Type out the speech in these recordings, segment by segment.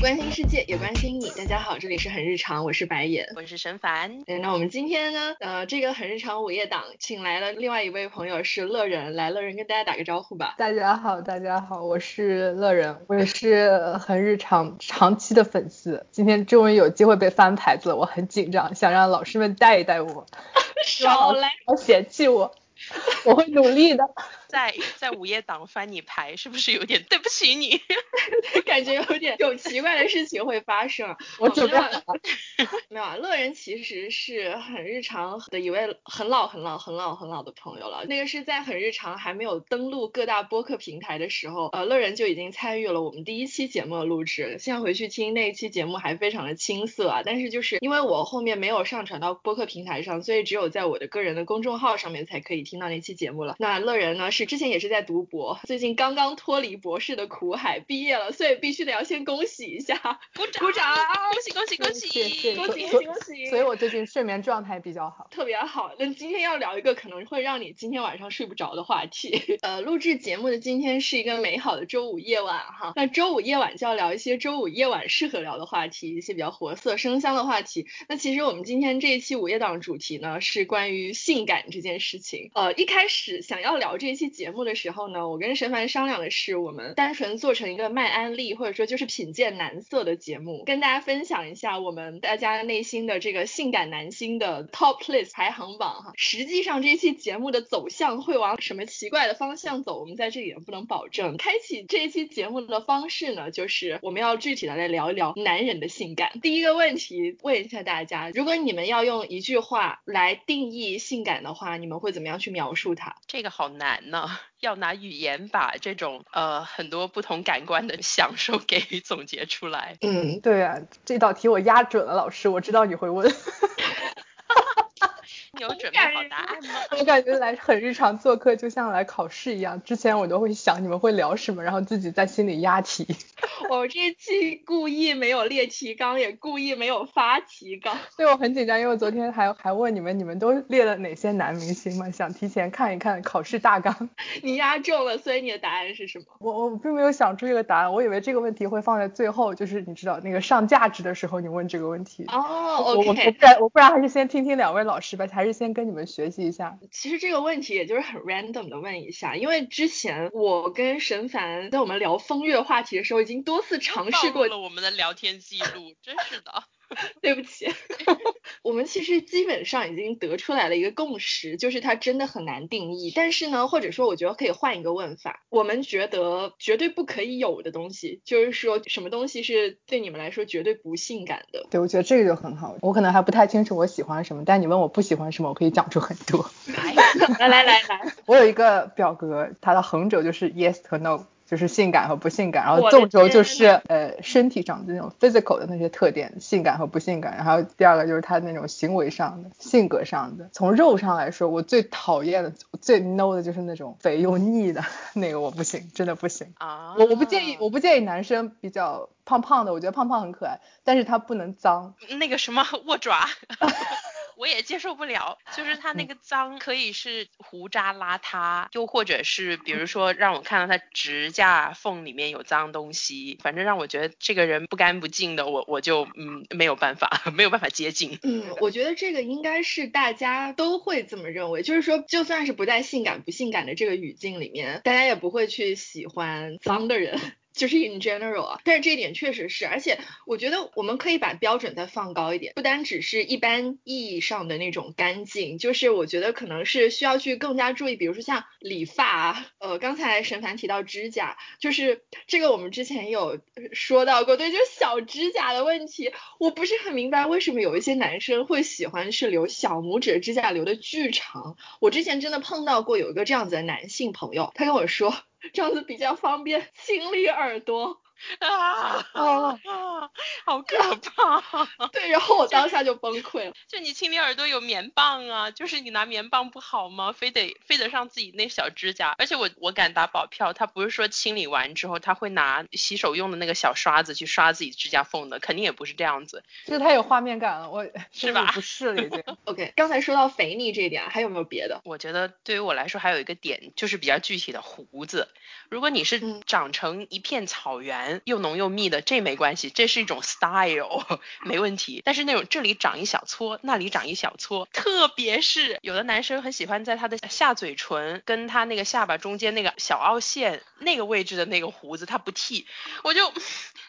关心世界，也关心你。大家好，这里是很日常，我是白眼，我是沈凡。嗯，那我们今天呢，呃，这个很日常午夜档，请来了另外一位朋友是乐人，来，乐人跟大家打个招呼吧。大家好，大家好，我是乐人，我也是很日常长期的粉丝，今天终于有机会被翻牌子了，我很紧张，想让老师们带一带我，少来，别嫌弃我，我会努力的。在在午夜档翻你牌，是不是有点 对不起你？感觉有点有奇怪的事情会发生。我准备好了。没有啊，乐人其实是很日常的一位很老很老很老很老的朋友了。那个是在很日常还没有登录各大播客平台的时候，呃，乐人就已经参与了我们第一期节目的录制。现在回去听那一期节目还非常的青涩啊，但是就是因为我后面没有上传到播客平台上，所以只有在我的个人的公众号上面才可以听到那期节目了。那乐人呢是。之前也是在读博，最近刚刚脱离博士的苦海，毕业了，所以必须得要先恭喜一下，鼓掌，鼓掌，恭喜恭喜恭喜，恭喜恭喜恭喜！所以我最近睡眠状态比较好，特别好。那今天要聊一个可能会让你今天晚上睡不着的话题。呃，录制节目的今天是一个美好的周五夜晚哈，那周五夜晚就要聊一些周五夜晚适合聊的话题，一些比较活色生香的话题。那其实我们今天这一期午夜档主题呢是关于性感这件事情。呃，一开始想要聊这一期节目的时候呢，我跟神凡商量的是，我们单纯做成一个卖安利或者说就是品鉴男色的节目，跟大家分享一下我们大家内心的这个性感男星的 top list 排行榜哈。实际上这期节目的走向会往什么奇怪的方向走，我们在这里也不能保证。开启这一期节目的方式呢，就是我们要具体的来聊一聊男人的性感。第一个问题问一下大家，如果你们要用一句话来定义性感的话，你们会怎么样去描述它？这个好难呢。要拿语言把这种呃很多不同感官的享受给总结出来。嗯，对啊，这道题我压准了，老师，我知道你会问。你有准备好答案吗？我感觉来很日常做客就像来考试一样，之前我都会想你们会聊什么，然后自己在心里押题。我这期故意没有列提纲，也故意没有发提纲。对我很紧张，因为我昨天还还问你们，你们都列了哪些男明星嘛？想提前看一看考试大纲。你压中了，所以你的答案是什么？我我并没有想出这个答案，我以为这个问题会放在最后，就是你知道那个上价值的时候你问这个问题。哦。我我不然我不然还是先听听两位老师吧，还是先跟你们学习一下。其实这个问题也就是很 random 的问一下，因为之前我跟沈凡在我们聊风月话题的时候已经。多次尝试过了我们的聊天记录，真是的。对不起，我们其实基本上已经得出来了一个共识，就是它真的很难定义。但是呢，或者说我觉得可以换一个问法，我们觉得绝对不可以有的东西，就是说什么东西是对你们来说绝对不性感的？对，我觉得这个就很好。我可能还不太清楚我喜欢什么，但你问我不喜欢什么，我可以讲出很多。来来来来，我有一个表格，它的横轴就是 yes 和 no。就是性感和不性感，然后纵轴就是呃身体上的那种 physical 的那些特点，性感和不性感。然后第二个就是他那种行为上的、性格上的。从肉上来说，我最讨厌的、最 no 的就是那种肥又腻的 那个，我不行，真的不行。啊，我我不建议，我不建议男生比较胖胖的，我觉得胖胖很可爱，但是他不能脏。那个什么 握爪。我也接受不了，就是他那个脏可以是胡渣邋遢，又或者是比如说让我看到他指甲缝里面有脏东西，反正让我觉得这个人不干不净的，我我就嗯没有办法，没有办法接近。嗯，我觉得这个应该是大家都会这么认为，就是说就算是不在性感不性感的这个语境里面，大家也不会去喜欢脏的人。就是 in general 啊，但是这一点确实是，而且我觉得我们可以把标准再放高一点，不单只是一般意义上的那种干净，就是我觉得可能是需要去更加注意，比如说像理发啊，呃，刚才沈凡提到指甲，就是这个我们之前有说到过，对，就是小指甲的问题，我不是很明白为什么有一些男生会喜欢是留小拇指指甲留的巨长，我之前真的碰到过有一个这样子的男性朋友，他跟我说。这样子比较方便清理耳朵。啊啊，好可怕！对，然后我当下就崩溃了。就你清理耳朵有棉棒啊，就是你拿棉棒不好吗？非得非得上自己那小指甲，而且我我敢打保票，他不是说清理完之后他会拿洗手用的那个小刷子去刷自己指甲缝的，肯定也不是这样子。就是太有画面感了，我是吧？不是了已经。OK，刚才说到肥腻这一点，还有没有别的？我觉得对于我来说还有一个点就是比较具体的胡子，如果你是长成一片草原又浓又密的，这没关系，这是一种 style，没问题。但是那种这里长一小撮，那里长一小撮，特别是有的男生很喜欢在他的下嘴唇跟他那个下巴中间那个小凹陷那个位置的那个胡子，他不剃，我就，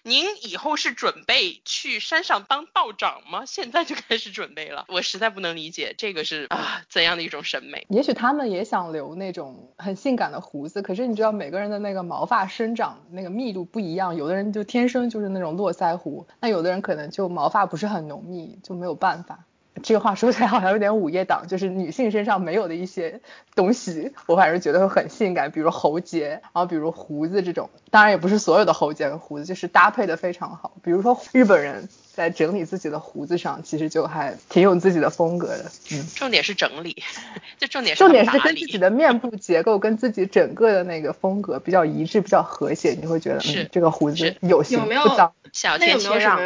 您以后是准备去山上当道长吗？现在就开始准备了，我实在不能理解这个是啊怎样的一种审美。也许他们也想留那种很性感的胡子，可是你知道每个人的那个毛发生长那个密度不一样，有的人就天生就是那种络腮胡，那有的人可能就毛发不是很浓密，就没有办法。这个话说起来好像有点午夜党，就是女性身上没有的一些东西，我反正觉得会很性感，比如喉结，然后比如胡子这种，当然也不是所有的喉结和胡子，就是搭配的非常好。比如说日本人在整理自己的胡子上，其实就还挺有自己的风格的。嗯，重点是整理，就重点重点是跟自己的面部结构跟自己整个的那个风格比较一致，比较和谐，你会觉得是这个胡子有型有没有不脏。小天切让，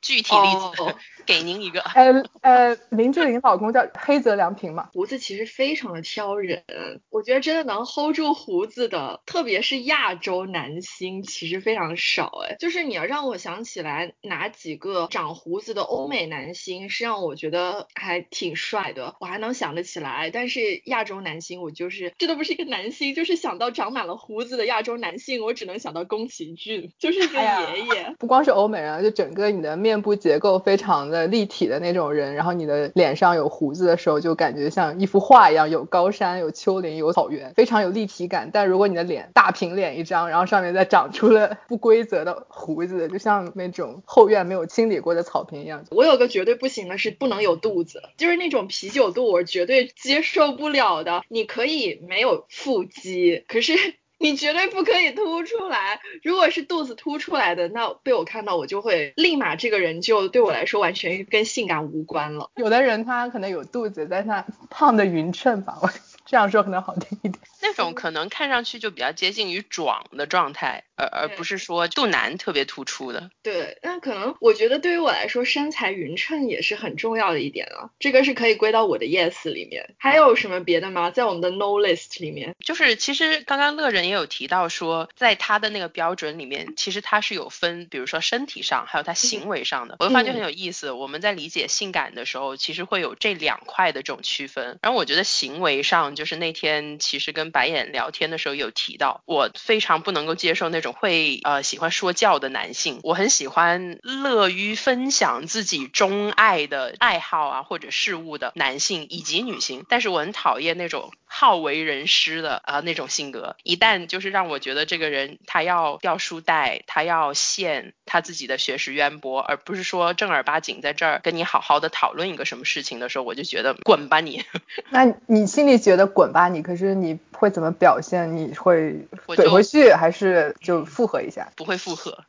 具体例子给您一个。呃呃，林志玲老公叫黑泽良平嘛。胡子其实非常的挑人，我觉得真的能 hold 住胡子的，特别是亚洲男星，其实非常少。哎，就是你要让我想起来哪几个长胡子的欧美男星是让我觉得还挺帅的，我还能想得起来。但是亚洲男星，我就是这都不是一个男星，就是想到长满了胡子的亚洲男性，我只能想到宫崎骏，就是一个爷爷。不光是欧美人，就整个你的面部结构非常的立体的那种人，然后你的脸上有胡子的时候，就感觉像一幅画一样，有高山、有丘陵、有草原，非常有立体感。但如果你的脸大平脸一张，然后上面再长出了不规则的胡子，就像那种后院没有清理过的草坪一样。我有个绝对不行的是不能有肚子，就是那种啤酒肚，我绝对接受不了的。你可以没有腹肌，可是。你绝对不可以凸出来，如果是肚子凸出来的，那被我看到，我就会立马这个人就对我来说完全跟性感无关了。有的人他可能有肚子，但他胖的匀称吧，这样说可能好听一点。那种可能看上去就比较接近于壮的状态，而而不是说肚腩特别突出的。对，那可能我觉得对于我来说，身材匀称也是很重要的一点啊，这个是可以归到我的 yes 里面。还有什么别的吗？在我们的 no list 里面，就是其实刚刚乐人也有提到说，在他的那个标准里面，其实他是有分，比如说身体上，还有他行为上的。我就发觉很有意思，我们在理解性感的时候，其实会有这两块的这种区分。然后我觉得行为上，就是那天其实跟白眼聊天的时候有提到，我非常不能够接受那种会呃喜欢说教的男性。我很喜欢乐于分享自己钟爱的爱好啊或者事物的男性以及女性，但是我很讨厌那种好为人师的啊那种性格。一旦就是让我觉得这个人他要掉书袋，他要现他自己的学识渊博，而不是说正儿八经在这儿跟你好好的讨论一个什么事情的时候，我就觉得滚吧你。那你心里觉得滚吧你，可是你会怎么表现？你会怼回去还是就附和一下？不会附和，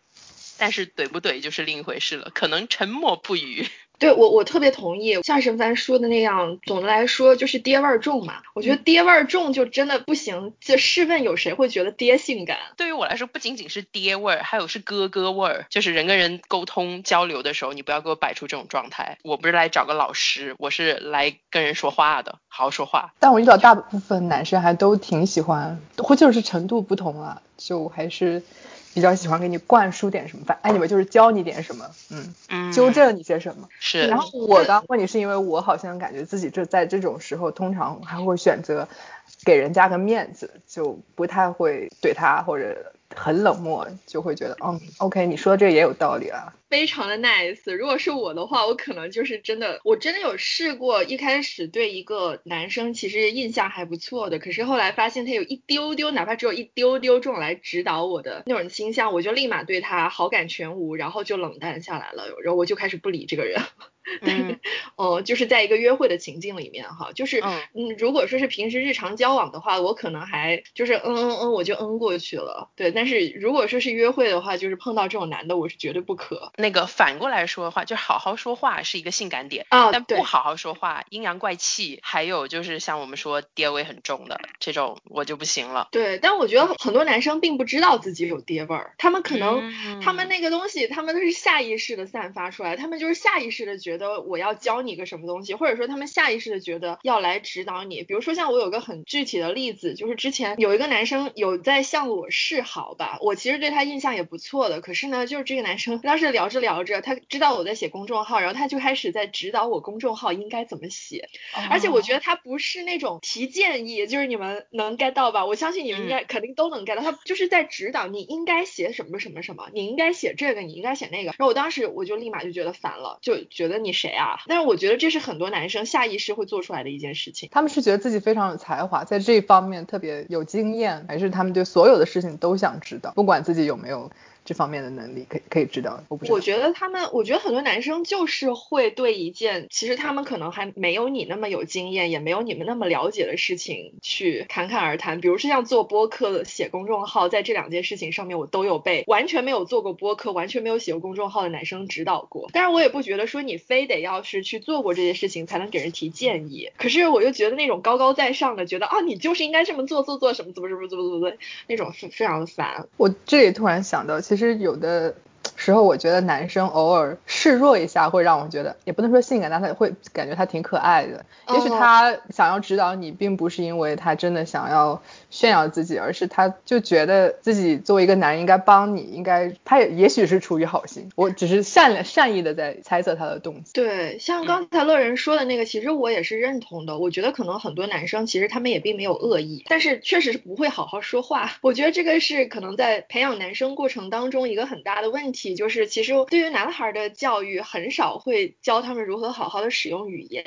但是怼不怼就是另一回事了，可能沉默不语。对我，我特别同意像神凡说的那样。总的来说，就是爹味儿重嘛。我觉得爹味儿重就真的不行。就试问有谁会觉得爹性感？对于我来说，不仅仅是爹味儿，还有是哥哥味儿。就是人跟人沟通交流的时候，你不要给我摆出这种状态。我不是来找个老师，我是来跟人说话的，好好说话。但我遇到大部分男生还都挺喜欢，或就是程度不同啊，就还是。比较喜欢给你灌输点什么，反哎，你们就是教你点什么，嗯，纠正你些什么。是。然后我刚问你是因为我好像感觉自己这在这种时候通常还会选择给人家个面子，就不太会怼他或者很冷漠，就会觉得嗯，OK，你说这也有道理啊。非常的 nice。如果是我的话，我可能就是真的，我真的有试过，一开始对一个男生其实印象还不错的，可是后来发现他有一丢丢，哪怕只有一丢丢这种来指导我的那种倾向，我就立马对他好感全无，然后就冷淡下来了，然后我就开始不理这个人。嗯，哦，就是在一个约会的情境里面哈，就是嗯，如果说是平时日常交往的话，我可能还就是嗯嗯嗯，我就嗯过去了，对。但是如果说是约会的话，就是碰到这种男的，我是绝对不可。那个反过来说的话，就好好说话是一个性感点啊，但不好好说话，阴阳怪气，还有就是像我们说爹味很重的这种，我就不行了。对，但我觉得很多男生并不知道自己有爹味儿，他们可能他们那个东西，他们都是下意识的散发出来，他们就是下意识的觉得。觉得我要教你个什么东西，或者说他们下意识的觉得要来指导你。比如说像我有个很具体的例子，就是之前有一个男生有在向我示好吧，我其实对他印象也不错的。可是呢，就是这个男生 当时聊着聊着，他知道我在写公众号，然后他就开始在指导我公众号应该怎么写。而且我觉得他不是那种提建议，就是你们能 get 到吧？我相信你们应该肯定都能 get 到。他就是在指导你应该写什么什么什么，你应该写这个，你应该写那个。然后我当时我就立马就觉得烦了，就觉得你。你谁啊？但是我觉得这是很多男生下意识会做出来的一件事情。他们是觉得自己非常有才华，在这方面特别有经验，还是他们对所有的事情都想知道，不管自己有没有。这方面的能力可以可以知道，我不我觉得他们，我觉得很多男生就是会对一件其实他们可能还没有你那么有经验，也没有你们那么了解的事情去侃侃而谈。比如说像做播客、写公众号，在这两件事情上面，我都有被完全没有做过播客、完全没有写过公众号的男生指导过。但是我也不觉得说你非得要是去做过这些事情才能给人提建议。可是我又觉得那种高高在上的，觉得啊你就是应该这么做做做什么怎么怎么怎么怎么那种是非常的烦。我这里突然想到，其实。其实有的。时候，我觉得男生偶尔示弱一下，会让我觉得也不能说性感，但他会感觉他挺可爱的。也许他想要指导你，并不是因为他真的想要炫耀自己，而是他就觉得自己作为一个男人应该帮你，应该他也也许是出于好心。我只是善良善意的在猜测他的动机。对，像刚才乐人说的那个，其实我也是认同的。我觉得可能很多男生其实他们也并没有恶意，但是确实是不会好好说话。我觉得这个是可能在培养男生过程当中一个很大的问题。就是其实对于男孩的教育很少会教他们如何好好的使用语言，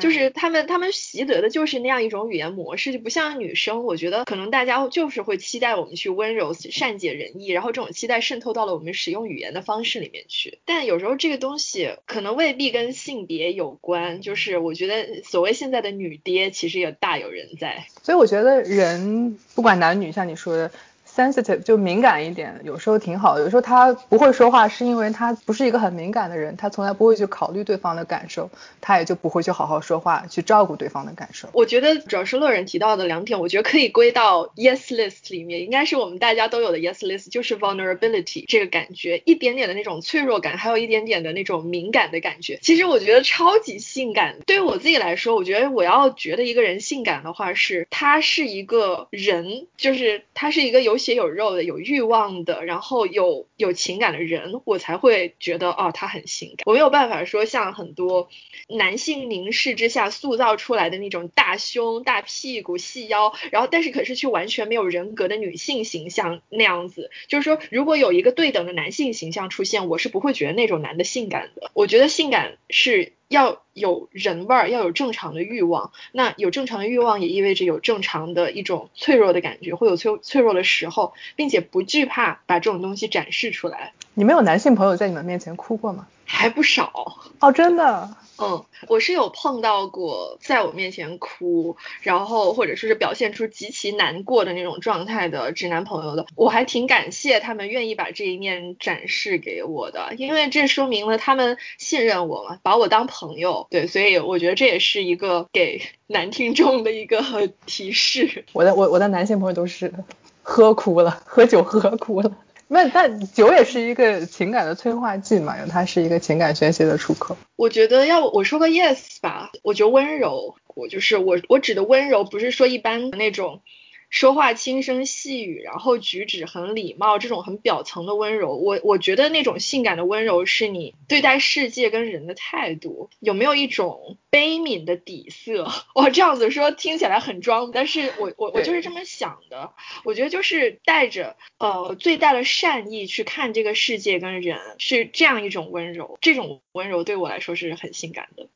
就是他们他们习得的就是那样一种语言模式，就不像女生。我觉得可能大家就是会期待我们去温柔、善解人意，然后这种期待渗透到了我们使用语言的方式里面去。但有时候这个东西可能未必跟性别有关，就是我觉得所谓现在的女爹其实也大有人在。所以我觉得人不管男女，像你说的。Sensitive 就敏感一点，有时候挺好的。有时候他不会说话，是因为他不是一个很敏感的人，他从来不会去考虑对方的感受，他也就不会去好好说话，去照顾对方的感受。我觉得主要是乐人提到的两点，我觉得可以归到 yes list 里面，应该是我们大家都有的 yes list，就是 vulnerability 这个感觉，一点点的那种脆弱感，还有一点点的那种敏感的感觉。其实我觉得超级性感。对于我自己来说，我觉得我要觉得一个人性感的话，是他是一个人，就是他是一个有。血有肉的、有欲望的，然后有有情感的人，我才会觉得哦，他很性感。我没有办法说像很多男性凝视之下塑造出来的那种大胸、大屁股、细腰，然后但是可是却完全没有人格的女性形象那样子。就是说，如果有一个对等的男性形象出现，我是不会觉得那种男的性感的。我觉得性感是。要有人味儿，要有正常的欲望。那有正常的欲望，也意味着有正常的一种脆弱的感觉，会有脆脆弱的时候，并且不惧怕把这种东西展示出来。你们有男性朋友在你们面前哭过吗？还不少哦，真的。嗯，我是有碰到过在我面前哭，然后或者说是表现出极其难过的那种状态的直男朋友的，我还挺感谢他们愿意把这一面展示给我的，因为这说明了他们信任我嘛，把我当朋友。对，所以我觉得这也是一个给男听众的一个提示。我的我我的男性朋友都是喝哭了，喝酒喝哭了。那但酒也是一个情感的催化剂嘛，因为它是一个情感宣泄的出口。我觉得要我说个 yes 吧，我觉得温柔，我就是我我指的温柔，不是说一般的那种说话轻声细语，然后举止很礼貌，这种很表层的温柔，我我觉得那种性感的温柔是你对待世界跟人的态度，有没有一种悲悯的底色？我这样子说听起来很装，但是我我我就是这么想的，我觉得就是带着呃最大的善意去看这个世界跟人，是这样一种温柔，这种温柔对我来说是很性感的。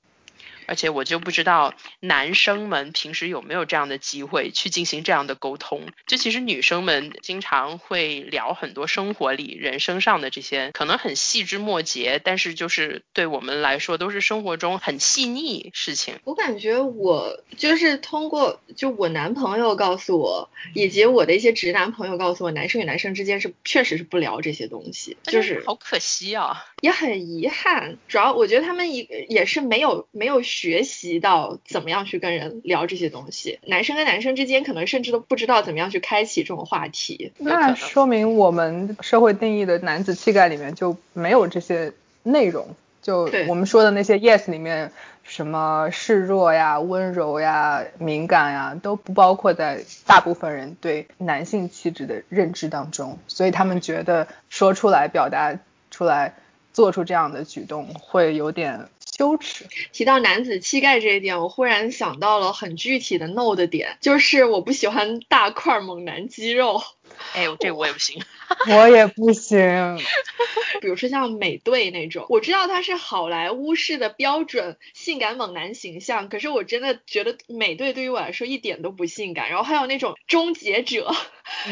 而且我就不知道男生们平时有没有这样的机会去进行这样的沟通。就其实女生们经常会聊很多生活里、人生上的这些可能很细枝末节，但是就是对我们来说都是生活中很细腻事情。我感觉我就是通过就我男朋友告诉我，以及我的一些直男朋友告诉我，男生与男生之间是确实是不聊这些东西，就是好可惜啊，也很遗憾。主要我觉得他们也也是没有没有。学习到怎么样去跟人聊这些东西，男生跟男生之间可能甚至都不知道怎么样去开启这种话题。那说明我们社会定义的男子气概里面就没有这些内容。就我们说的那些 yes 里面，什么示弱呀、温柔呀、敏感呀，都不包括在大部分人对男性气质的认知当中，所以他们觉得说出来、表达出来、做出这样的举动会有点。羞耻。提到男子气概这一点，我忽然想到了很具体的 no 的点，就是我不喜欢大块猛男肌肉。哎，这我也不行，我也不行。比如说像美队那种，我知道他是好莱坞式的标准性感猛男形象，可是我真的觉得美队对于我来说一点都不性感。然后还有那种终结者，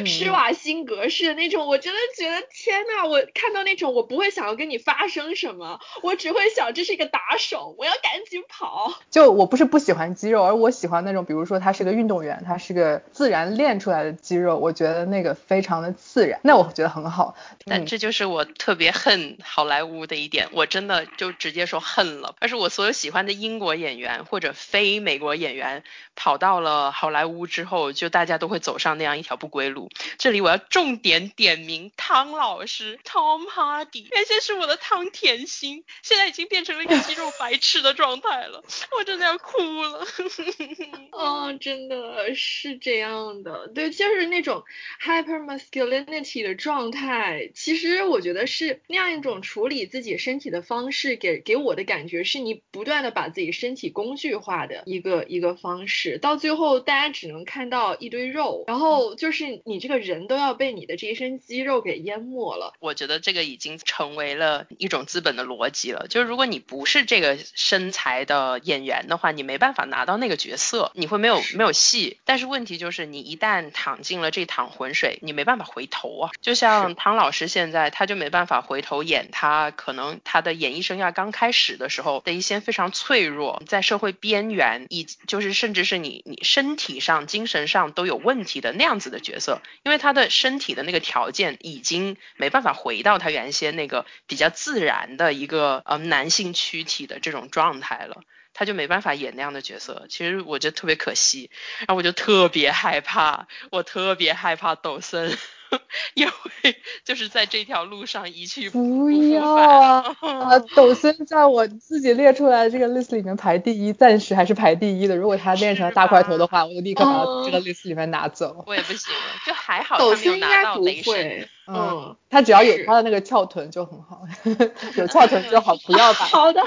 施瓦辛格式的那种，我真的觉得天呐，我看到那种我不会想要跟你发生什么，我只会想这是一个打手，我要赶紧跑。就我不是不喜欢肌肉，而我喜欢那种，比如说他是个运动员，他是个自然练出来的肌肉，我觉得那个。非常的自然，那我觉得很好。但这就是我特别恨好莱坞的一点，我真的就直接说恨了。但是我所有喜欢的英国演员或者非美国演员跑到了好莱坞之后，就大家都会走上那样一条不归这里我要重点点名汤老师 Tom Hardy，原先是我的汤甜心，现在已经变成了一个肌肉白痴的状态了，我真的要哭了。哦，真的是这样的，对，就是那种 hyper。masculinity 的状态，其实我觉得是那样一种处理自己身体的方式，给给我的感觉是你不断的把自己身体工具化的一个一个方式，到最后大家只能看到一堆肉，然后就是你这个人都要被你的这一身肌肉给淹没了。我觉得这个已经成为了一种资本的逻辑了，就是如果你不是这个身材的演员的话，你没办法拿到那个角色，你会没有没有戏。但是问题就是你一旦躺进了这趟浑水，你没办法回头啊，就像唐老师现在他就没办法回头演他可能他的演艺生涯刚开始的时候的一些非常脆弱，在社会边缘，以就是甚至是你你身体上、精神上都有问题的那样子的角色，因为他的身体的那个条件已经没办法回到他原先那个比较自然的一个呃男性躯体的这种状态了。他就没办法演那样的角色，其实我觉得特别可惜，然后我就特别害怕，我特别害怕抖森。也会就是在这条路上一去不要啊！抖森在我自己列出来的这个 list 里面排第一，暂时还是排第一的。如果他练成大块头的话，我就立刻把这个 list 里面拿走。我也不行了，就还好他没有拿到雷神。嗯，他只要有他的那个翘臀就很好，有翘臀就好，不要吧。好的，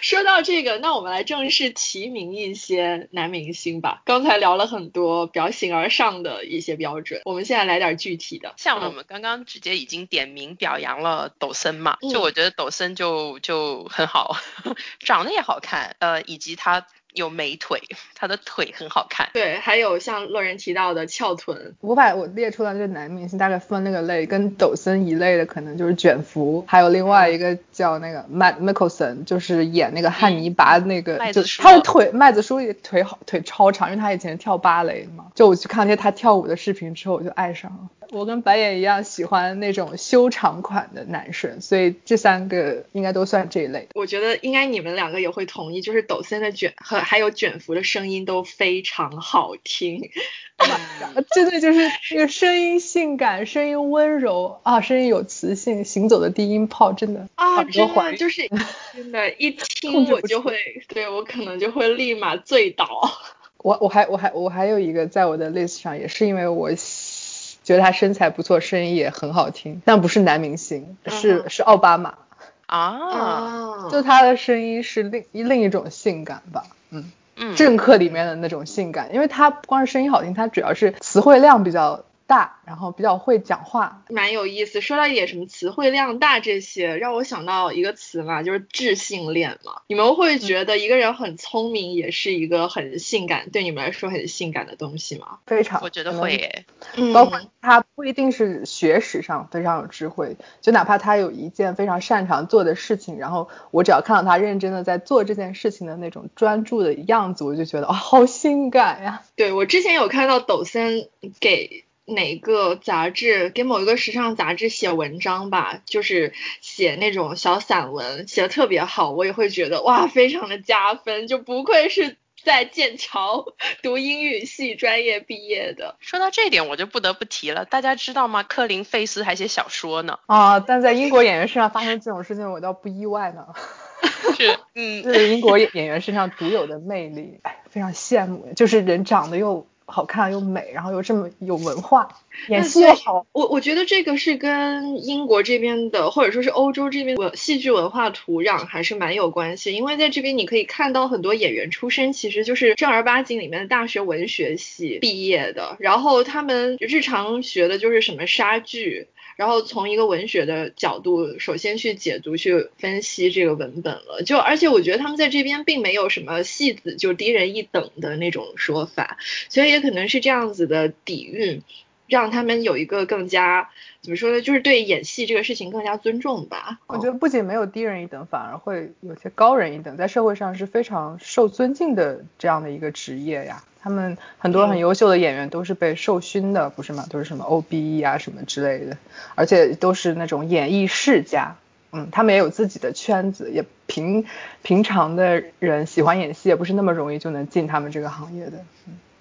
说到这个，那我们来正式提名一些男明星吧。刚才聊了很多比较形而上的一些标准，我们现在来点具体的。像我们刚刚直接已经点名表扬了抖森嘛，就我觉得抖森就就很好，长得也好看，呃，以及他。有美腿，他的腿很好看。对，还有像乐人提到的翘臀。我把我列出来这个男明星大概分那个类，跟抖森一类的可能就是卷福，还有另外一个叫那个 Matt Mickelson，就是演那个汉尼拔那个，就他的腿麦子叔腿好腿超长，因为他以前跳芭蕾嘛。就我去看那些他跳舞的视频之后，我就爱上了。我跟白眼一样喜欢那种修长款的男生，所以这三个应该都算这一类。我觉得应该你们两个也会同意，就是抖森的卷和还有卷福的声音都非常好听。真的就是那个声音性感，声音温柔啊，声音有磁性，行走的低音炮真的啊，真的就是 真的，一听我就会，对我可能就会立马醉倒。我我还我还我还有一个在我的 list 上，也是因为我觉得他身材不错，声音也很好听，但不是男明星，是是奥巴马。啊，就他的声音是另另一种性感吧，嗯。嗯，政客里面的那种性感，因为他不光是声音好听，他主要是词汇量比较。大，然后比较会讲话，蛮有意思。说到一点什么词汇量大这些，让我想到一个词嘛，就是智性恋嘛。你们会觉得一个人很聪明也是一个很性感，对你们来说很性感的东西吗？非常，我觉得会耶。嗯，包括他不一定是学识上非常有智慧，就哪怕他有一件非常擅长做的事情，然后我只要看到他认真的在做这件事情的那种专注的样子，我就觉得哦，好性感呀。对我之前有看到抖森给。哪个杂志给某一个时尚杂志写文章吧，就是写那种小散文，写的特别好，我也会觉得哇，非常的加分，就不愧是在剑桥 读英语系专业毕业的。说到这点，我就不得不提了，大家知道吗？克林费斯还写小说呢。啊，但在英国演员身上发生这种事情，我倒不意外呢。是，嗯，这是英国演员身上独有的魅力，哎，非常羡慕，就是人长得又。好看又美，然后又这么有文化，演戏又好。我我觉得这个是跟英国这边的，或者说是欧洲这边的戏剧文化土壤还是蛮有关系。因为在这边你可以看到很多演员出身其实就是正儿八经里面的大学文学系毕业的，然后他们日常学的就是什么杀剧。然后从一个文学的角度，首先去解读、去分析这个文本了。就而且我觉得他们在这边并没有什么戏子就低人一等的那种说法，所以也可能是这样子的底蕴，让他们有一个更加怎么说呢？就是对演戏这个事情更加尊重吧。我觉得不仅没有低人一等，反而会有些高人一等，在社会上是非常受尊敬的这样的一个职业呀。他们很多很优秀的演员都是被授勋的，不是吗？都是什么 OBE 啊什么之类的，而且都是那种演艺世家，嗯，他们也有自己的圈子，也平平常的人喜欢演戏也不是那么容易就能进他们这个行业的，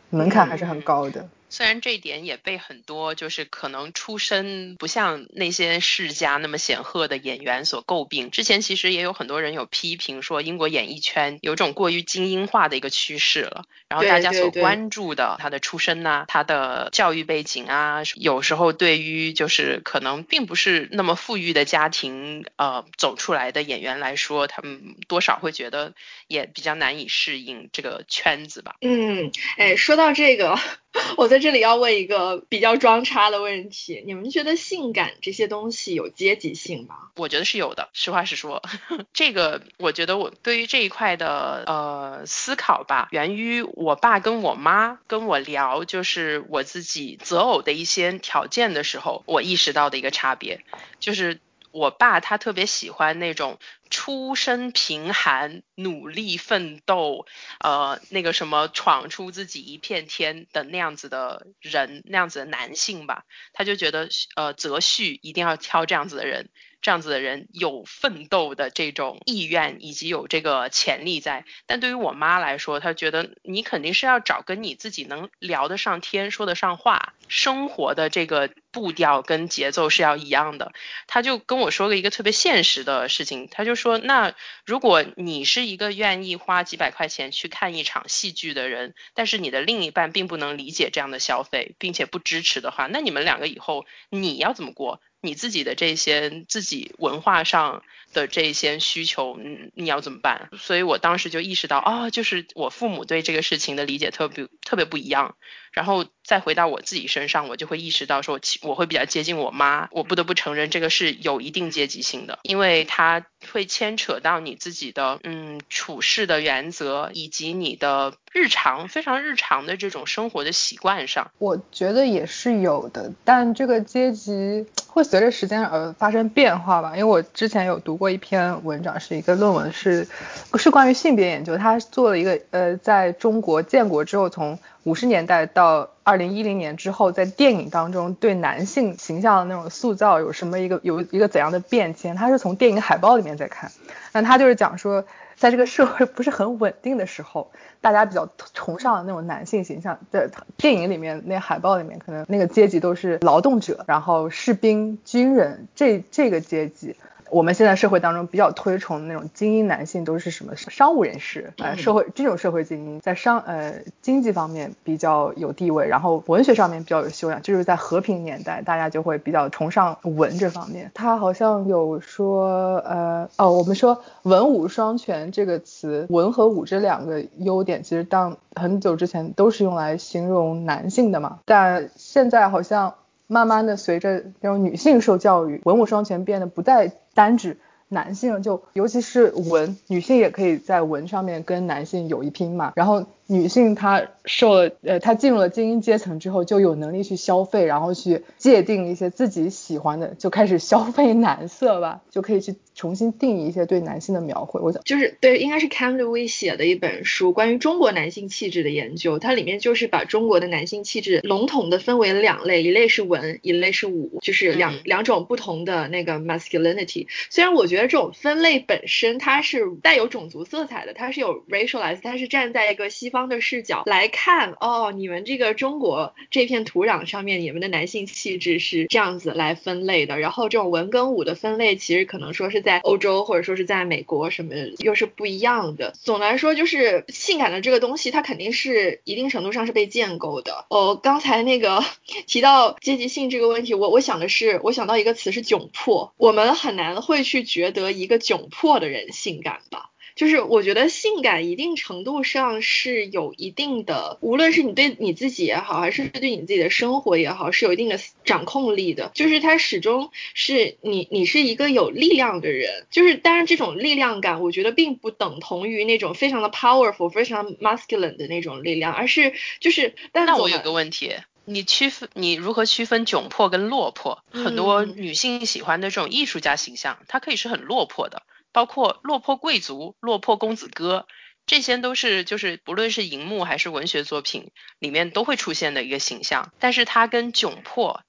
门槛还是很高的。虽然这一点也被很多就是可能出身不像那些世家那么显赫的演员所诟病，之前其实也有很多人有批评说英国演艺圈有种过于精英化的一个趋势了，然后大家所关注的他的出身呐，他的教育背景啊，有时候对于就是可能并不是那么富裕的家庭呃走出来的演员来说，他们多少会觉得也比较难以适应这个圈子吧。嗯，哎，说到这个。我在这里要问一个比较装叉的问题：你们觉得性感这些东西有阶级性吗？我觉得是有的。实话实说，这个我觉得我对于这一块的呃思考吧，源于我爸跟我妈跟我聊，就是我自己择偶的一些条件的时候，我意识到的一个差别，就是我爸他特别喜欢那种。出身贫寒，努力奋斗，呃，那个什么，闯出自己一片天的那样子的人，那样子的男性吧，他就觉得，呃，择婿一定要挑这样子的人。这样子的人有奋斗的这种意愿，以及有这个潜力在。但对于我妈来说，她觉得你肯定是要找跟你自己能聊得上天、说得上话，生活的这个步调跟节奏是要一样的。他就跟我说了一个特别现实的事情，他就说：那如果你是一个愿意花几百块钱去看一场戏剧的人，但是你的另一半并不能理解这样的消费，并且不支持的话，那你们两个以后你要怎么过？你自己的这些自己文化上的这些需求，嗯，你要怎么办？所以我当时就意识到，哦，就是我父母对这个事情的理解特别特别不一样。然后再回到我自己身上，我就会意识到说，我会比较接近我妈。我不得不承认，这个是有一定阶级性的，因为它会牵扯到你自己的嗯处事的原则，以及你的日常非常日常的这种生活的习惯上。我觉得也是有的，但这个阶级会随着时间而发生变化吧。因为我之前有读过一篇文章，是一个论文，是是关于性别研究，他做了一个呃，在中国建国之后从。五十年代到二零一零年之后，在电影当中对男性形象的那种塑造有什么一个有一个怎样的变迁？他是从电影海报里面在看，那他就是讲说，在这个社会不是很稳定的时候，大家比较崇尚的那种男性形象，在电影里面那海报里面，可能那个阶级都是劳动者，然后士兵、军人这这个阶级。我们现在社会当中比较推崇的那种精英男性都是什么商务人士，呃，社会这种社会精英在商呃经济方面比较有地位，然后文学上面比较有修养，就是在和平年代，大家就会比较崇尚文这方面。他好像有说，呃，哦，我们说文武双全这个词，文和武这两个优点，其实当很久之前都是用来形容男性的嘛，但现在好像。慢慢的，随着这种女性受教育，文武双全变得不再单指男性，就尤其是文，女性也可以在文上面跟男性有一拼嘛。然后女性她受了，呃，她进入了精英阶层之后，就有能力去消费，然后去界定一些自己喜欢的，就开始消费男色吧，就可以去。重新定义一些对男性的描绘，我想就是对，应该是 Cam Lewis 写的一本书，关于中国男性气质的研究。它里面就是把中国的男性气质笼统的分为两类，一类是文，一类是武，就是两两种不同的那个 masculinity。虽然我觉得这种分类本身它是带有种族色彩的，它是有 racialized，它是站在一个西方方的视角来看，哦，你们这个中国这片土壤上面，你们的男性气质是这样子来分类的。然后这种文跟武的分类，其实可能说是。在欧洲或者说是在美国什么又是不一样的。总的来说，就是性感的这个东西，它肯定是一定程度上是被建构的。哦，刚才那个 提到阶级性这个问题，我我想的是，我想到一个词是窘迫。我们很难会去觉得一个窘迫的人性感吧。就是我觉得性感一定程度上是有一定的，无论是你对你自己也好，还是对你自己的生活也好，是有一定的掌控力的。就是它始终是你，你是一个有力量的人。就是当然这种力量感，我觉得并不等同于那种非常的 powerful、非常 masculine 的那种力量，而是就是。那我有个问题，你区分你如何区分窘迫跟落魄？很多女性喜欢的这种艺术家形象，它可以是很落魄的。包括落魄贵族、落魄公子哥，这些都是就是不论是荧幕还是文学作品里面都会出现的一个形象，但是它跟窘迫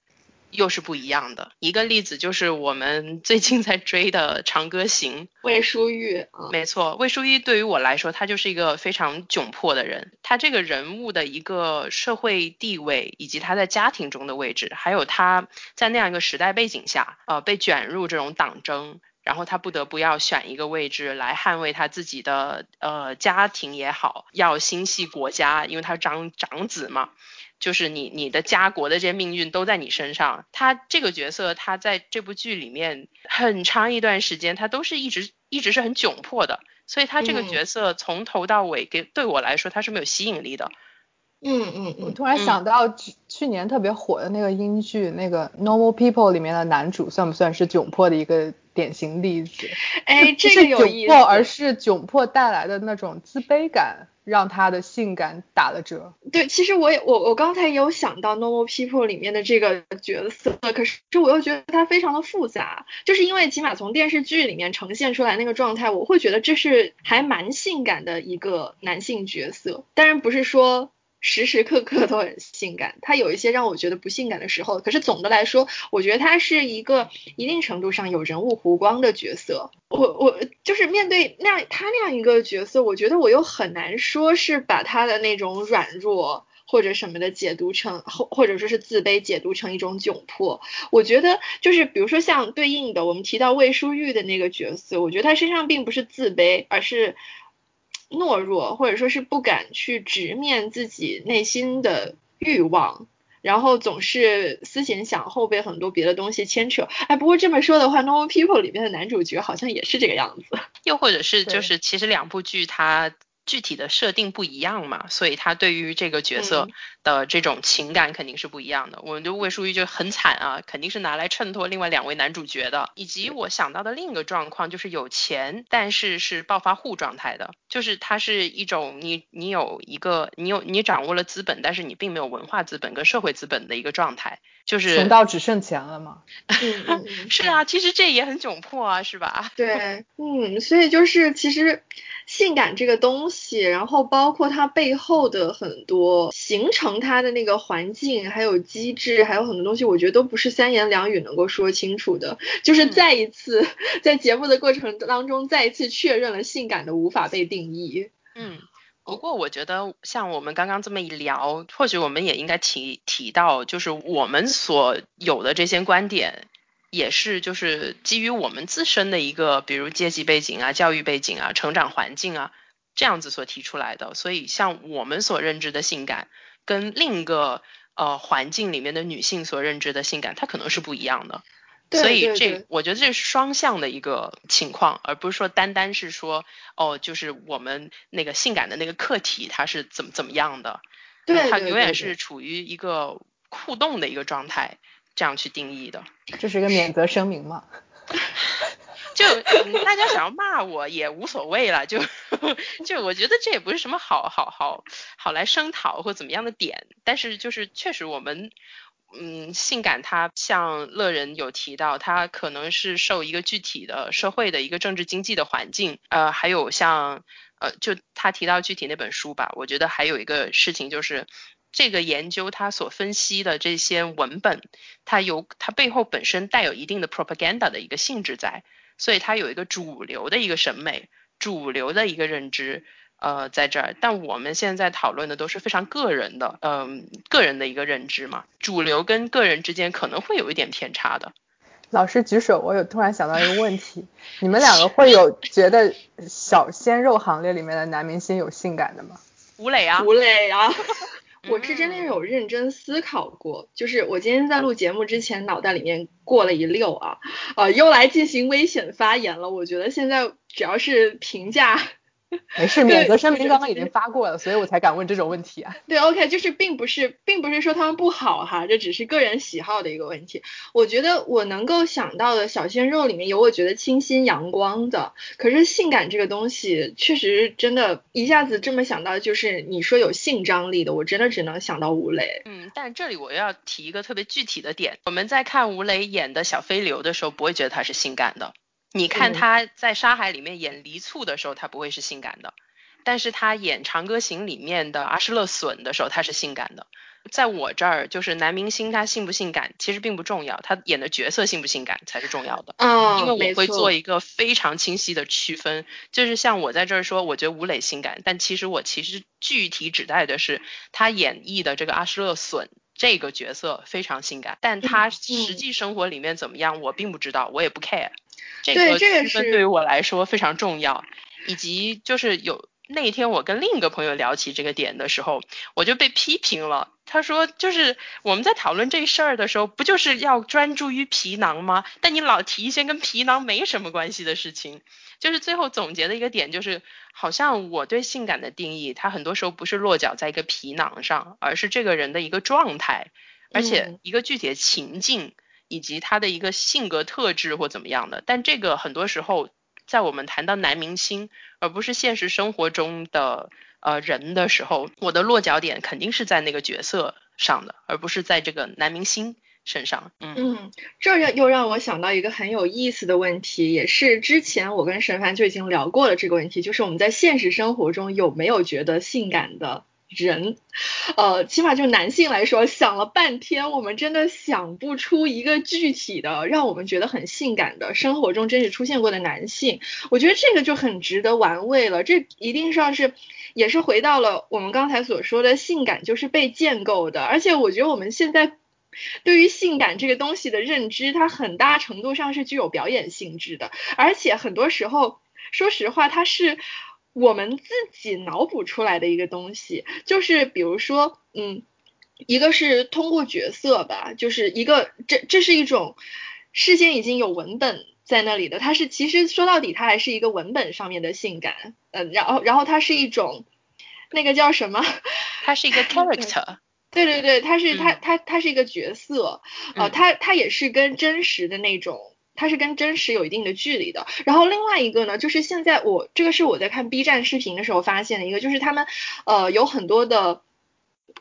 又是不一样的。一个例子就是我们最近在追的《长歌行》，魏淑玉。没错，魏淑玉对于我来说，他就是一个非常窘迫的人。他这个人物的一个社会地位，以及他在家庭中的位置，还有他在那样一个时代背景下，呃，被卷入这种党争。然后他不得不要选一个位置来捍卫他自己的呃家庭也好，要心系国家，因为他长长子嘛，就是你你的家国的这些命运都在你身上。他这个角色，他在这部剧里面很长一段时间，他都是一直一直是很窘迫的，所以他这个角色从头到尾给对我来说他是没有吸引力的。嗯嗯，我突然想到去年特别火的那个英剧那个 Normal People 里面的男主，算不算是窘迫的一个？典型例子，哎，这个有意思，而是窘迫带来的那种自卑感，让他的性感打了折。对，其实我也我我刚才也有想到 Normal People 里面的这个角色，可是我又觉得他非常的复杂，就是因为起码从电视剧里面呈现出来那个状态，我会觉得这是还蛮性感的一个男性角色，当然不是说。时时刻刻都很性感，他有一些让我觉得不性感的时候，可是总的来说，我觉得他是一个一定程度上有人物弧光的角色。我我就是面对那样他那样一个角色，我觉得我又很难说是把他的那种软弱或者什么的解读成或或者说是自卑解读成一种窘迫。我觉得就是比如说像对应的我们提到魏淑玉的那个角色，我觉得他身上并不是自卑，而是。懦弱，或者说是不敢去直面自己内心的欲望，然后总是思前想后，被很多别的东西牵扯。哎，不过这么说的话，《Normal People》里面的男主角好像也是这个样子。又或者是，就是其实两部剧它。具体的设定不一样嘛，所以他对于这个角色的这种情感肯定是不一样的。我们就魏淑玉就很惨啊，肯定是拿来衬托另外两位男主角的。以及我想到的另一个状况就是有钱，但是是暴发户状态的，就是他是一种你你有一个你有你掌握了资本，但是你并没有文化资本跟社会资本的一个状态，就是穷到只剩钱了吗？是啊，其实这也很窘迫啊，是吧？对，嗯，所以就是其实。性感这个东西，然后包括它背后的很多形成它的那个环境，还有机制，还有很多东西，我觉得都不是三言两语能够说清楚的。就是再一次在节目的过程当中，再一次确认了性感的无法被定义。嗯，不过我觉得像我们刚刚这么一聊，或许我们也应该提提到，就是我们所有的这些观点。也是就是基于我们自身的一个，比如阶级背景啊、教育背景啊、成长环境啊这样子所提出来的。所以像我们所认知的性感，跟另一个呃环境里面的女性所认知的性感，它可能是不一样的。所以这我觉得这是双向的一个情况，而不是说单单是说哦，就是我们那个性感的那个客体它是怎么怎么样的，对，它永远是处于一个互动的一个状态，这样去定义的。这是一个免责声明嘛？就大家想要骂我也无所谓了，就 就我觉得这也不是什么好好好好来声讨或怎么样的点，但是就是确实我们。嗯，性感它像乐人有提到，它可能是受一个具体的社会的一个政治经济的环境，呃，还有像呃，就他提到具体那本书吧，我觉得还有一个事情就是这个研究它所分析的这些文本，它有它背后本身带有一定的 propaganda 的一个性质在，所以它有一个主流的一个审美，主流的一个认知。呃，在这儿，但我们现在讨论的都是非常个人的，嗯，个人的一个认知嘛，主流跟个人之间可能会有一点偏差的。老师举手，我有突然想到一个问题，你们两个会有觉得小鲜肉行列里面的男明星有性感的吗？吴磊啊，吴磊啊，我是真的有认真思考过，就是我今天在录节目之前，脑袋里面过了一溜啊，呃，又来进行危险发言了。我觉得现在只要是评价。没事，免责声明刚刚已经发过了，所以我才敢问这种问题啊。对，OK，就是并不是，并不是说他们不好哈，这只是个人喜好的一个问题。我觉得我能够想到的小鲜肉里面有我觉得清新阳光的，可是性感这个东西确实真的，一下子这么想到就是你说有性张力的，我真的只能想到吴磊。嗯，但这里我要提一个特别具体的点，我们在看吴磊演的小飞流的时候，不会觉得他是性感的。你看他在《沙海》里面演黎簇的时候，他不会是性感的；但是他演《长歌行》里面的阿诗勒隼的时候，他是性感的。在我这儿，就是男明星他性不性感其实并不重要，他演的角色性不性感才是重要的。嗯，因为我会做一个非常清晰的区分，就是像我在这儿说，我觉得吴磊性感，但其实我其实具体指代的是他演绎的这个阿诗勒隼这个角色非常性感，但他实际生活里面怎么样，我并不知道，我也不 care。这个区分对于我来说非常重要，以及就是有那天我跟另一个朋友聊起这个点的时候，我就被批评了。他说，就是我们在讨论这事儿的时候，不就是要专注于皮囊吗？但你老提一些跟皮囊没什么关系的事情，就是最后总结的一个点就是，好像我对性感的定义，它很多时候不是落脚在一个皮囊上，而是这个人的一个状态，而且一个具体的情境。以及他的一个性格特质或怎么样的，但这个很多时候在我们谈到男明星，而不是现实生活中的呃人的时候，我的落脚点肯定是在那个角色上的，而不是在这个男明星身上。嗯嗯，这又让我想到一个很有意思的问题，也是之前我跟沈凡就已经聊过了这个问题，就是我们在现实生活中有没有觉得性感的？人，呃，起码就男性来说，想了半天，我们真的想不出一个具体的让我们觉得很性感的生活中真实出现过的男性。我觉得这个就很值得玩味了。这一定上是，也是回到了我们刚才所说的性感就是被建构的。而且我觉得我们现在对于性感这个东西的认知，它很大程度上是具有表演性质的，而且很多时候，说实话，它是。我们自己脑补出来的一个东西，就是比如说，嗯，一个是通过角色吧，就是一个这这是一种事先已经有文本在那里的，它是其实说到底它还是一个文本上面的性感，嗯，然后然后它是一种那个叫什么？它是一个 character，对对对，它是它它它是一个角色，呃，它它也是跟真实的那种。它是跟真实有一定的距离的。然后另外一个呢，就是现在我这个是我在看 B 站视频的时候发现的一个，就是他们呃有很多的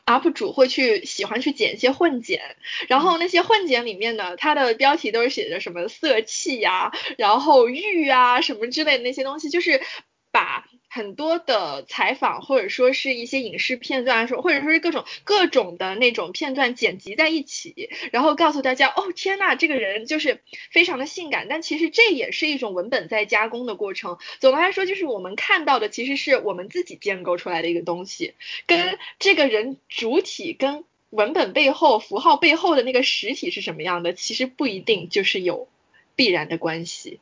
UP 主会去喜欢去剪一些混剪，然后那些混剪里面呢，它的标题都是写着什么色气呀，然后欲啊什么之类的那些东西，就是把。很多的采访或者说是一些影视片段，说或者说是各种各种的那种片段剪辑在一起，然后告诉大家，哦天呐，这个人就是非常的性感，但其实这也是一种文本在加工的过程。总的来说，就是我们看到的其实是我们自己建构出来的一个东西，跟这个人主体跟文本背后、符号背后的那个实体是什么样的，其实不一定就是有必然的关系。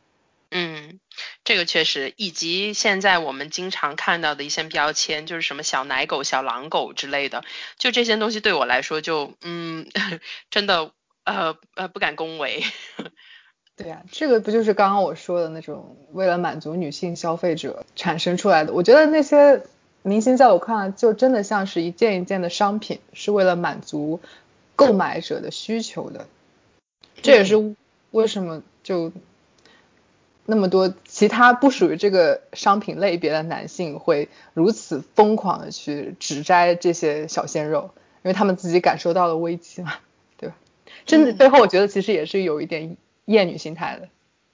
嗯，这个确实，以及现在我们经常看到的一些标签，就是什么小奶狗、小狼狗之类的，就这些东西对我来说，就嗯，真的呃呃不敢恭维。对呀，这个不就是刚刚我说的那种为了满足女性消费者产生出来的？我觉得那些明星在我看来，就真的像是一件一件的商品，是为了满足购买者的需求的。这也是为什么就那么多其他不属于这个商品类别的男性会如此疯狂的去只摘这些小鲜肉，因为他们自己感受到了危机嘛，对吧？真的背后我觉得其实也是有一点。厌女心态的，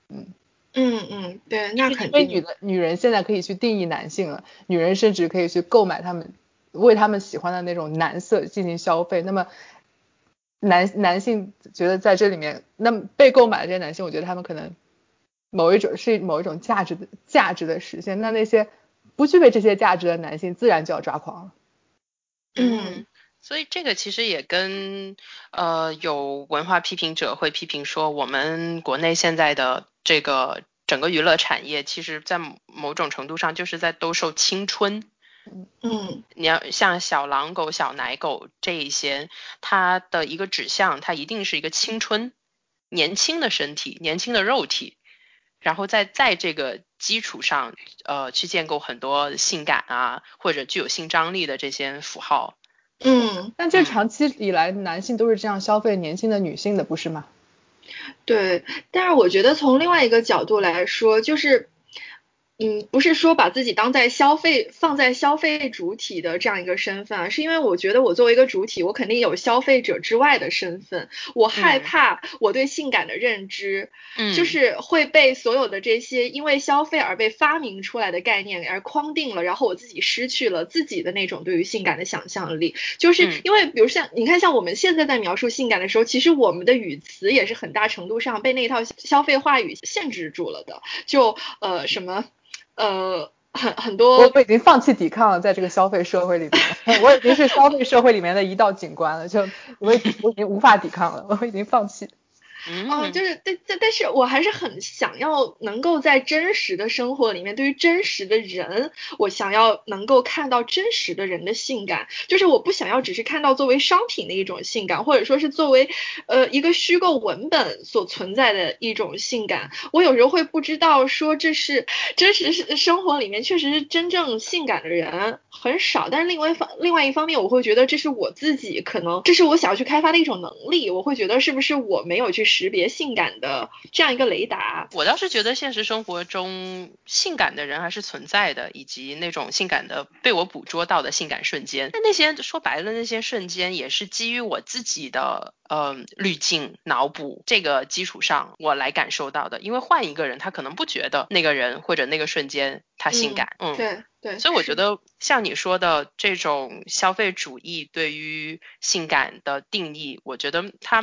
嗯嗯嗯，对，那肯定。因为女的女人现在可以去定义男性了，女人甚至可以去购买他们为他们喜欢的那种男色进行消费。那么男男性觉得在这里面，那么被购买的这些男性，我觉得他们可能某一种是某一种价值的价值的实现。那那些不具备这些价值的男性，自然就要抓狂了。嗯。所以这个其实也跟呃有文化批评者会批评说，我们国内现在的这个整个娱乐产业，其实在某种程度上就是在兜售青春。嗯，你要像小狼狗、小奶狗这一些，它的一个指向，它一定是一个青春、年轻的身体、年轻的肉体，然后在在这个基础上，呃，去建构很多性感啊或者具有性张力的这些符号。嗯，但这长期以来男性都是这样消费年轻的女性的，不是吗？对，但是我觉得从另外一个角度来说，就是。嗯，不是说把自己当在消费放在消费主体的这样一个身份啊，是因为我觉得我作为一个主体，我肯定有消费者之外的身份。我害怕我对性感的认知，嗯，就是会被所有的这些因为消费而被发明出来的概念而框定了，然后我自己失去了自己的那种对于性感的想象力。就是因为比如像你看，像我们现在在描述性感的时候，其实我们的语词也是很大程度上被那套消费话语限制住了的。就呃什么。呃，很很多，我已经放弃抵抗了，在这个消费社会里面，我已经是消费社会里面的一道景观了，就我已我已经无法抵抗了，我已经放弃。嗯，就是但但但是我还是很想要能够在真实的生活里面，对于真实的人，我想要能够看到真实的人的性感，就是我不想要只是看到作为商品的一种性感，或者说是作为呃一个虚构文本所存在的一种性感。我有时候会不知道说这是真实生活里面确实是真正性感的人很少，但是另外方另外一方面，我会觉得这是我自己可能这是我想要去开发的一种能力，我会觉得是不是我没有去。识别性感的这样一个雷达，我倒是觉得现实生活中性感的人还是存在的，以及那种性感的被我捕捉到的性感瞬间。那那些说白了，那些瞬间也是基于我自己的呃滤镜脑补这个基础上我来感受到的。因为换一个人，他可能不觉得那个人或者那个瞬间他性感。嗯，对对。所以我觉得像你说的这种消费主义对于性感的定义，我觉得他。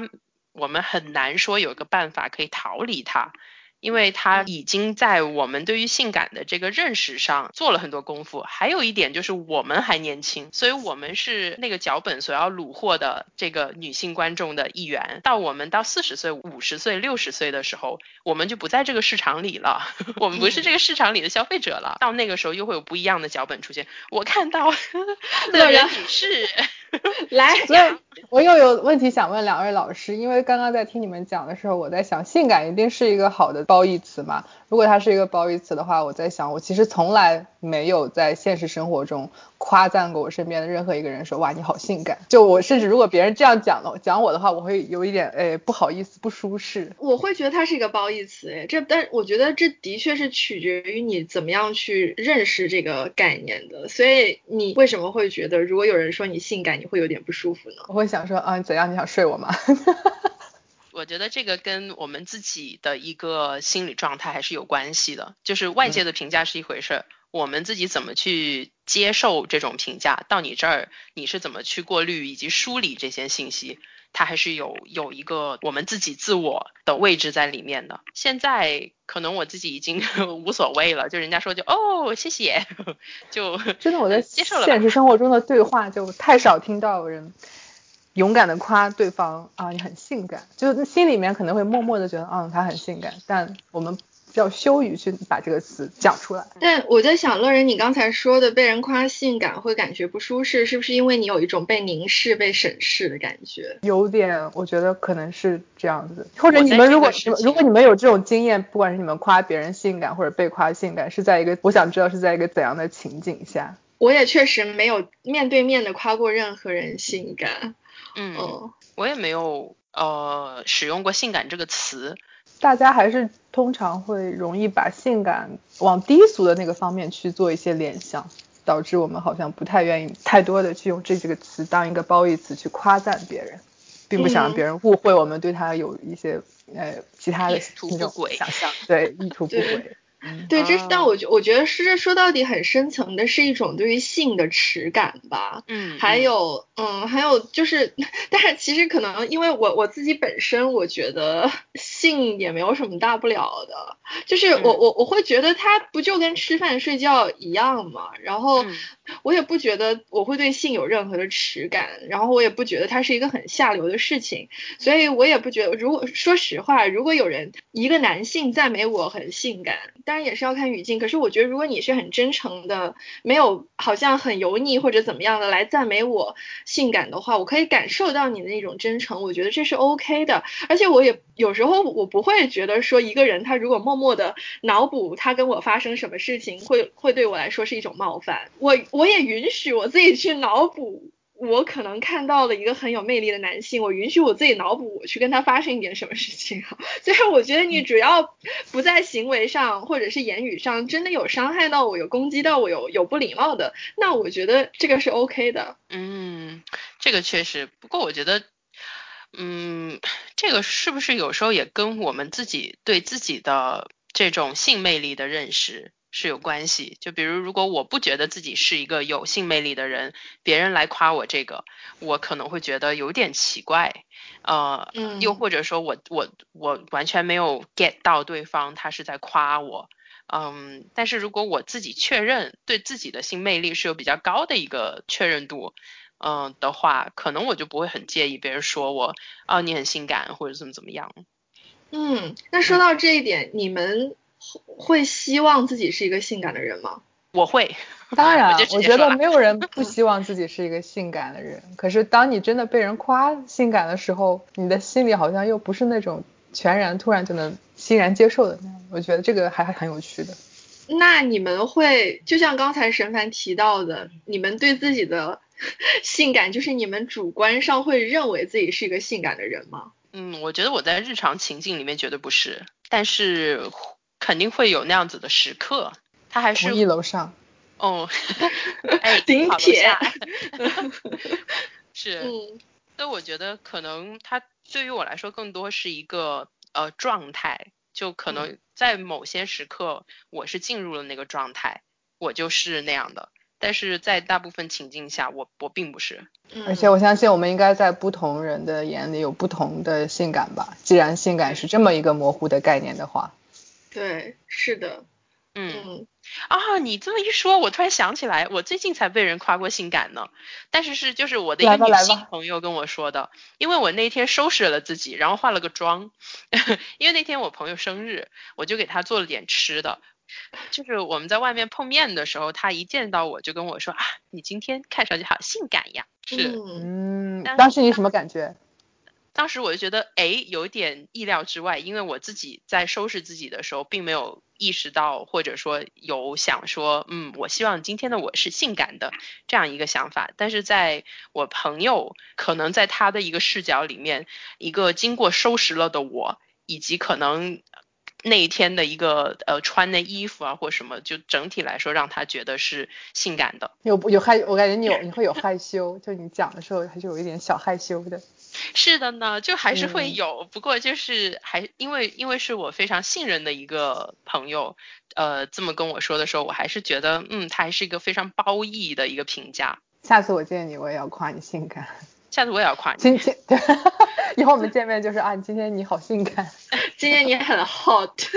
我们很难说有一个办法可以逃离它。因为它已经在我们对于性感的这个认识上做了很多功夫。还有一点就是我们还年轻，所以我们是那个脚本所要虏获的这个女性观众的一员。到我们到四十岁、五十岁、六十岁的时候，我们就不在这个市场里了，我们不是这个市场里的消费者了。到那个时候又会有不一样的脚本出现。我看到 乐人女士 来，所以我又有问题想问两位老师，因为刚刚在听你们讲的时候，我在想性感一定是一个好的。褒义词嘛，如果它是一个褒义词的话，我在想，我其实从来没有在现实生活中夸赞过我身边的任何一个人，说哇你好性感。就我甚至如果别人这样讲了讲我的话，我会有一点哎不好意思不舒适。我会觉得它是一个褒义词哎，这但我觉得这的确是取决于你怎么样去认识这个概念的。所以你为什么会觉得如果有人说你性感，你会有点不舒服呢？我会想说啊怎样你想睡我吗？我觉得这个跟我们自己的一个心理状态还是有关系的，就是外界的评价是一回事，我们自己怎么去接受这种评价，到你这儿你是怎么去过滤以及梳理这些信息，它还是有有一个我们自己自我的位置在里面的。现在可能我自己已经 无所谓了，就人家说就哦谢谢，就 真的我在接受了。现实生活中的对话就太少听到人。勇敢的夸对方啊，你很性感，就心里面可能会默默的觉得，嗯，他很性感，但我们。比较羞于去把这个词讲出来，但我在想，乐人，你刚才说的被人夸性感会感觉不舒适，是不是因为你有一种被凝视、被审视的感觉？有点，我觉得可能是这样子。或者你们如果如果你们有这种经验，不管是你们夸别人性感或者被夸性感，是在一个我想知道是在一个怎样的情景下？我也确实没有面对面的夸过任何人性感。嗯，我也没有呃使用过性感这个词。大家还是通常会容易把性感往低俗的那个方面去做一些联想，导致我们好像不太愿意太多的去用这几个词当一个褒义词去夸赞别人，并不想让别人误会我们对他有一些呃其他的那种想象，对意图不轨。对，这是但我觉我觉得是这说到底很深层的是一种对于性的耻感吧。嗯，还有嗯还有就是，但是其实可能因为我我自己本身我觉得性也没有什么大不了的，就是我我我会觉得它不就跟吃饭睡觉一样嘛，然后我也不觉得我会对性有任何的耻感，然后我也不觉得它是一个很下流的事情，所以我也不觉得如果说实话，如果有人一个男性赞美我很性感。当然也是要看语境，可是我觉得如果你是很真诚的，没有好像很油腻或者怎么样的来赞美我性感的话，我可以感受到你的那种真诚，我觉得这是 OK 的。而且我也有时候我不会觉得说一个人他如果默默的脑补他跟我发生什么事情，会会对我来说是一种冒犯。我我也允许我自己去脑补。我可能看到了一个很有魅力的男性，我允许我自己脑补，我去跟他发生一点什么事情。所以我觉得你主要不在行为上或者是言语上真的有伤害到我，有攻击到我，有有不礼貌的，那我觉得这个是 OK 的。嗯，这个确实。不过我觉得，嗯，这个是不是有时候也跟我们自己对自己的这种性魅力的认识？是有关系，就比如如果我不觉得自己是一个有性魅力的人，别人来夸我这个，我可能会觉得有点奇怪，呃，又或者说我我我完全没有 get 到对方他是在夸我，嗯，但是如果我自己确认对自己的性魅力是有比较高的一个确认度，嗯的话，可能我就不会很介意别人说我，哦你很性感或者怎么怎么样。嗯，那说到这一点，你们。会希望自己是一个性感的人吗？我会，当然，我觉得没有人不希望自己是一个性感的人。可是当你真的被人夸性感的时候，你的心里好像又不是那种全然突然就能欣然接受的那样。我觉得这个还很有趣的。那你们会就像刚才沈凡提到的，你们对自己的 性感，就是你们主观上会认为自己是一个性感的人吗？嗯，我觉得我在日常情境里面绝对不是，但是。肯定会有那样子的时刻，他还是一楼上，哦，哎，顶铁，是，所以我觉得可能他对于我来说更多是一个呃状态，就可能在某些时刻我是进入了那个状态，我就是那样的，但是在大部分情境下，我我并不是，而且我相信我们应该在不同人的眼里有不同的性感吧，既然性感是这么一个模糊的概念的话。对，是的，嗯啊，你这么一说，我突然想起来，我最近才被人夸过性感呢。但是是就是我的一个女性朋友跟我说的，因为我那天收拾了自己，然后化了个妆，因为那天我朋友生日，我就给他做了点吃的。就是我们在外面碰面的时候，他一见到我就跟我说啊，你今天看上去好性感呀。是，嗯，当时你什么感觉？当时我就觉得，哎，有一点意料之外，因为我自己在收拾自己的时候，并没有意识到，或者说有想说，嗯，我希望今天的我是性感的这样一个想法。但是在我朋友可能在他的一个视角里面，一个经过收拾了的我，以及可能那一天的一个呃穿的衣服啊或什么，就整体来说让他觉得是性感的。有有害，我感觉你有 你会有害羞，就你讲的时候还是有一点小害羞的。是的呢，就还是会有，不过就是还因为因为是我非常信任的一个朋友，呃，这么跟我说的时候，我还是觉得，嗯，他还是一个非常褒义的一个评价。下次我见你，我也要夸你性感。下次我也要夸你。今天，以后我们见面就是啊，今天你好性感。今天你很 hot。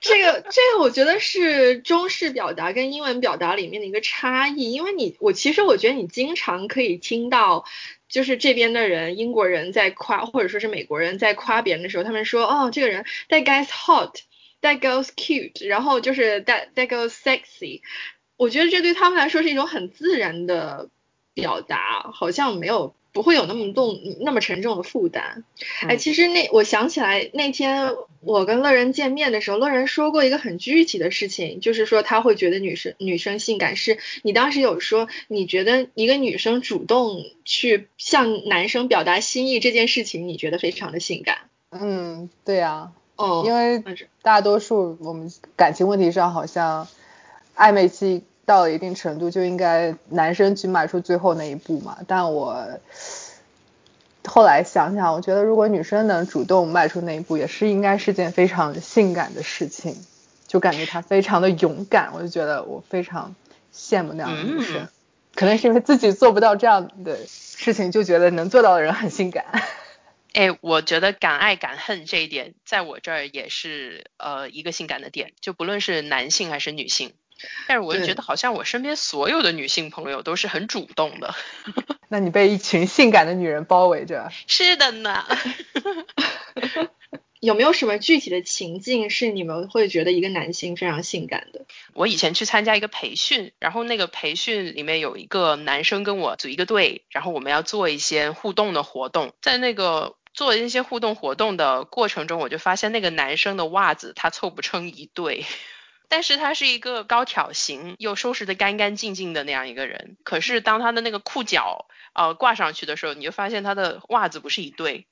这个这个我觉得是中式表达跟英文表达里面的一个差异，因为你我其实我觉得你经常可以听到，就是这边的人英国人在夸，或者说是美国人在夸别人的时候，他们说哦这个人 that guy's hot，that girl's cute，然后就是 that that girl's sexy，我觉得这对他们来说是一种很自然的表达，好像没有。不会有那么重、那么沉重的负担。哎，其实那我想起来那天我跟乐人见面的时候，乐人说过一个很具体的事情，就是说他会觉得女生女生性感是你当时有说你觉得一个女生主动去向男生表达心意这件事情，你觉得非常的性感。嗯，对呀。哦。因为大多数我们感情问题上好像暧昧期。到了一定程度就应该男生去迈出最后那一步嘛，但我后来想想，我觉得如果女生能主动迈出那一步，也是应该是件非常性感的事情，就感觉她非常的勇敢，我就觉得我非常羡慕那样的女生，可能是因为自己做不到这样的事情，就觉得能做到的人很性感。哎，我觉得敢爱敢恨这一点，在我这儿也是呃一个性感的点，就不论是男性还是女性。但是我就觉得好像我身边所有的女性朋友都是很主动的。那你被一群性感的女人包围着。是的呢。有没有什么具体的情境是你们会觉得一个男性非常性感的？我以前去参加一个培训，然后那个培训里面有一个男生跟我组一个队，然后我们要做一些互动的活动。在那个做一些互动活动的过程中，我就发现那个男生的袜子他凑不成一对。但是他是一个高挑型又收拾的干干净净的那样一个人，可是当他的那个裤脚呃挂上去的时候，你就发现他的袜子不是一对。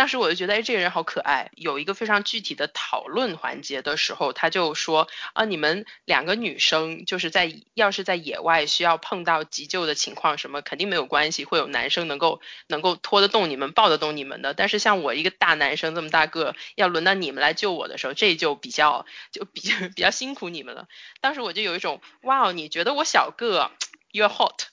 当时我就觉得，哎，这个人好可爱。有一个非常具体的讨论环节的时候，他就说，啊，你们两个女生就是在要是在野外需要碰到急救的情况，什么肯定没有关系，会有男生能够能够拖得动你们，抱得动你们的。但是像我一个大男生这么大个，要轮到你们来救我的时候，这就比较就比较比较辛苦你们了。当时我就有一种，哇哦，你觉得我小个，you're hot。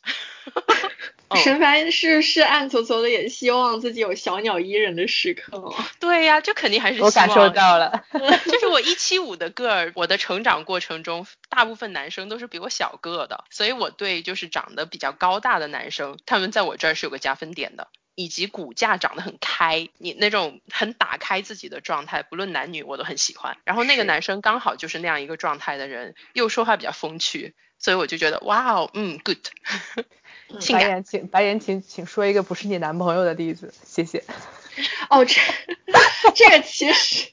沈凡是是暗搓搓的，也希望自己有小鸟依人的时刻。对呀，这肯定还是我感受到了。就是我一七五的个儿，我的成长过程中，大部分男生都是比我小个的，所以我对就是长得比较高大的男生，他们在我这儿是有个加分点的，以及骨架长得很开，你那种很打开自己的状态，不论男女我都很喜欢。然后那个男生刚好就是那样一个状态的人，又说话比较风趣，所以我就觉得哇哦，嗯，good。白岩，请白岩，请请说一个不是你男朋友的例子，谢谢。哦，这 这个其实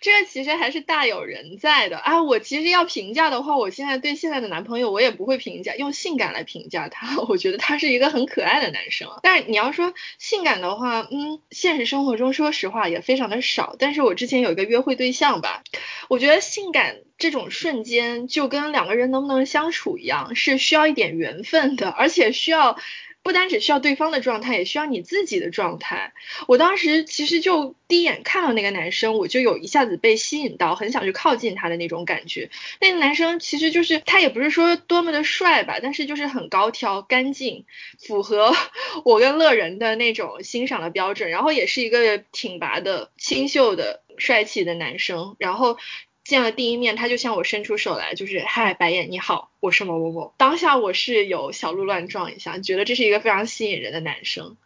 这个其实还是大有人在的啊！我其实要评价的话，我现在对现在的男朋友，我也不会评价用性感来评价他，我觉得他是一个很可爱的男生。但是你要说性感的话，嗯，现实生活中说实话也非常的少。但是我之前有一个约会对象吧，我觉得性感这种瞬间就跟两个人能不能相处一样，是需要一点缘分的，而且需要。不单只需要对方的状态，也需要你自己的状态。我当时其实就第一眼看到那个男生，我就有一下子被吸引到，很想去靠近他的那种感觉。那个男生其实就是他也不是说多么的帅吧，但是就是很高挑、干净，符合 我跟乐人的那种欣赏的标准。然后也是一个挺拔的、清秀的、帅气的男生。然后。见了第一面，他就向我伸出手来，就是嗨，白眼你好，我是某某某。当下我是有小鹿乱撞一下，觉得这是一个非常吸引人的男生，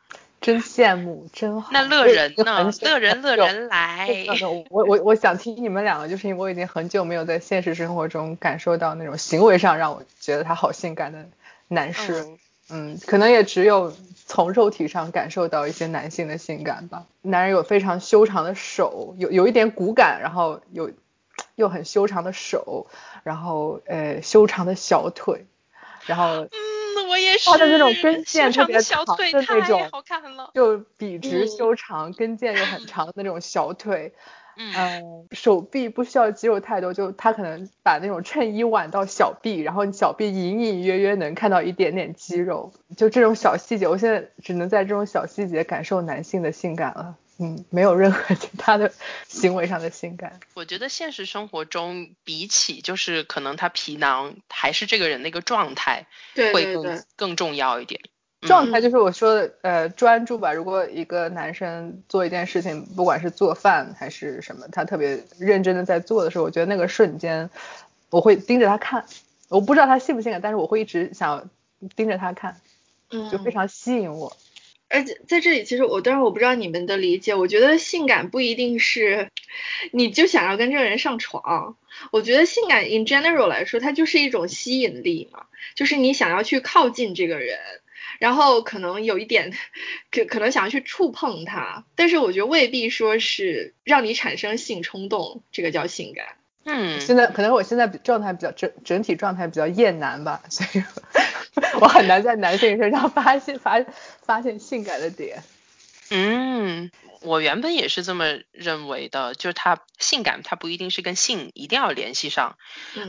真羡慕，真好。那乐人呢？乐人乐人来。我我我想听你们两个，就是因为我已经很久没有在现实生活中感受到那种行为上让我觉得他好性感的男士。嗯，可能也只有从肉体上感受到一些男性的性感吧。男人有非常修长的手，有有一点骨感，然后有。又很修长的手，然后呃修长的小腿，然后嗯，我也是，他的那种跟腱特别长的那种，好看了，就笔直修长，跟腱又很长的那种小腿，嗯，手臂不需要肌肉太多，就他可能把那种衬衣挽到小臂，然后你小臂隐隐约约能看到一点点肌肉，就这种小细节，我现在只能在这种小细节感受男性的性感了。嗯，没有任何 其他的行为上的性感。我觉得现实生活中，比起就是可能他皮囊，还是这个人的一个状态，会更更重要一点。状态就是我说的，呃，专注吧。如果一个男生做一件事情，不管是做饭还是什么，他特别认真的在做的时候，我觉得那个瞬间，我会盯着他看。我不知道他性不性感，但是我会一直想盯着他看，就非常吸引我。而且在这里，其实我当然我不知道你们的理解，我觉得性感不一定是你就想要跟这个人上床。我觉得性感 in general 来说，它就是一种吸引力嘛，就是你想要去靠近这个人，然后可能有一点可可能想要去触碰他，但是我觉得未必说是让你产生性冲动，这个叫性感。嗯，现在可能我现在状态比较整整体状态比较厌男吧，所以 我很难在男性身上发现发发现性感的点。嗯，我原本也是这么认为的，就是他性感，他不一定是跟性一定要联系上，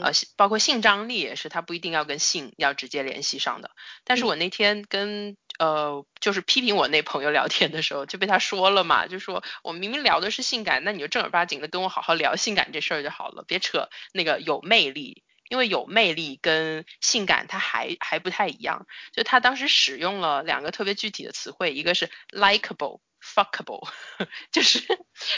呃，包括性张力也是，他不一定要跟性要直接联系上的。但是我那天跟呃，就是批评我那朋友聊天的时候，就被他说了嘛，就说我明明聊的是性感，那你就正儿八经的跟我好好聊性感这事儿就好了，别扯那个有魅力。因为有魅力跟性感它还还不太一样，就他当时使用了两个特别具体的词汇，一个是 likable fuckable，就是，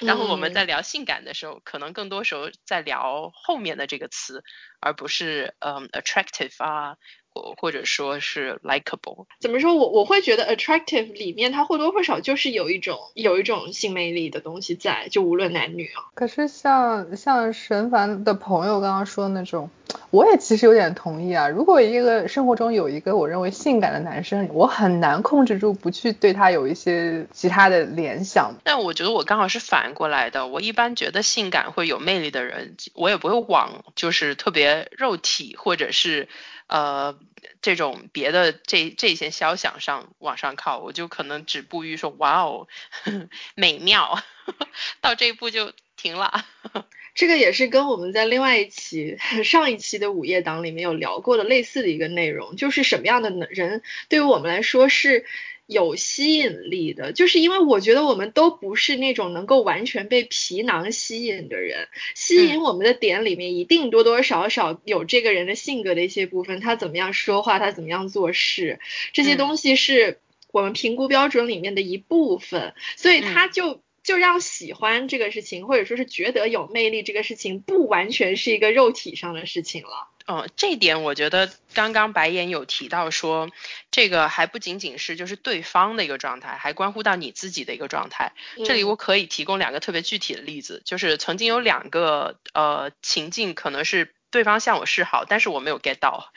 然后我们在聊性感的时候，可能更多时候在聊后面的这个词，而不是嗯 attractive 啊。或或者说是 likable，怎么说我我会觉得 attractive 里面它或多或少就是有一种有一种性魅力的东西在，就无论男女啊。可是像像神凡的朋友刚刚说的那种，我也其实有点同意啊。如果一个生活中有一个我认为性感的男生，我很难控制住不去对他有一些其他的联想。但我觉得我刚好是反过来的，我一般觉得性感会有魅力的人，我也不会往就是特别肉体或者是。呃，这种别的这这些肖想上往上靠，我就可能止步于说哇哦，美妙，到这一步就停了。这个也是跟我们在另外一期上一期的午夜档里面有聊过的类似的一个内容，就是什么样的人对于我们来说是。有吸引力的，就是因为我觉得我们都不是那种能够完全被皮囊吸引的人，吸引我们的点里面一定多多少少有这个人的性格的一些部分，他怎么样说话，他怎么样做事，这些东西是我们评估标准里面的一部分，所以他就就让喜欢这个事情，或者说是觉得有魅力这个事情，不完全是一个肉体上的事情了。哦，这点我觉得刚刚白岩有提到说，这个还不仅仅是就是对方的一个状态，还关乎到你自己的一个状态。这里我可以提供两个特别具体的例子，就是曾经有两个呃情境，可能是对方向我示好，但是我没有 get 到，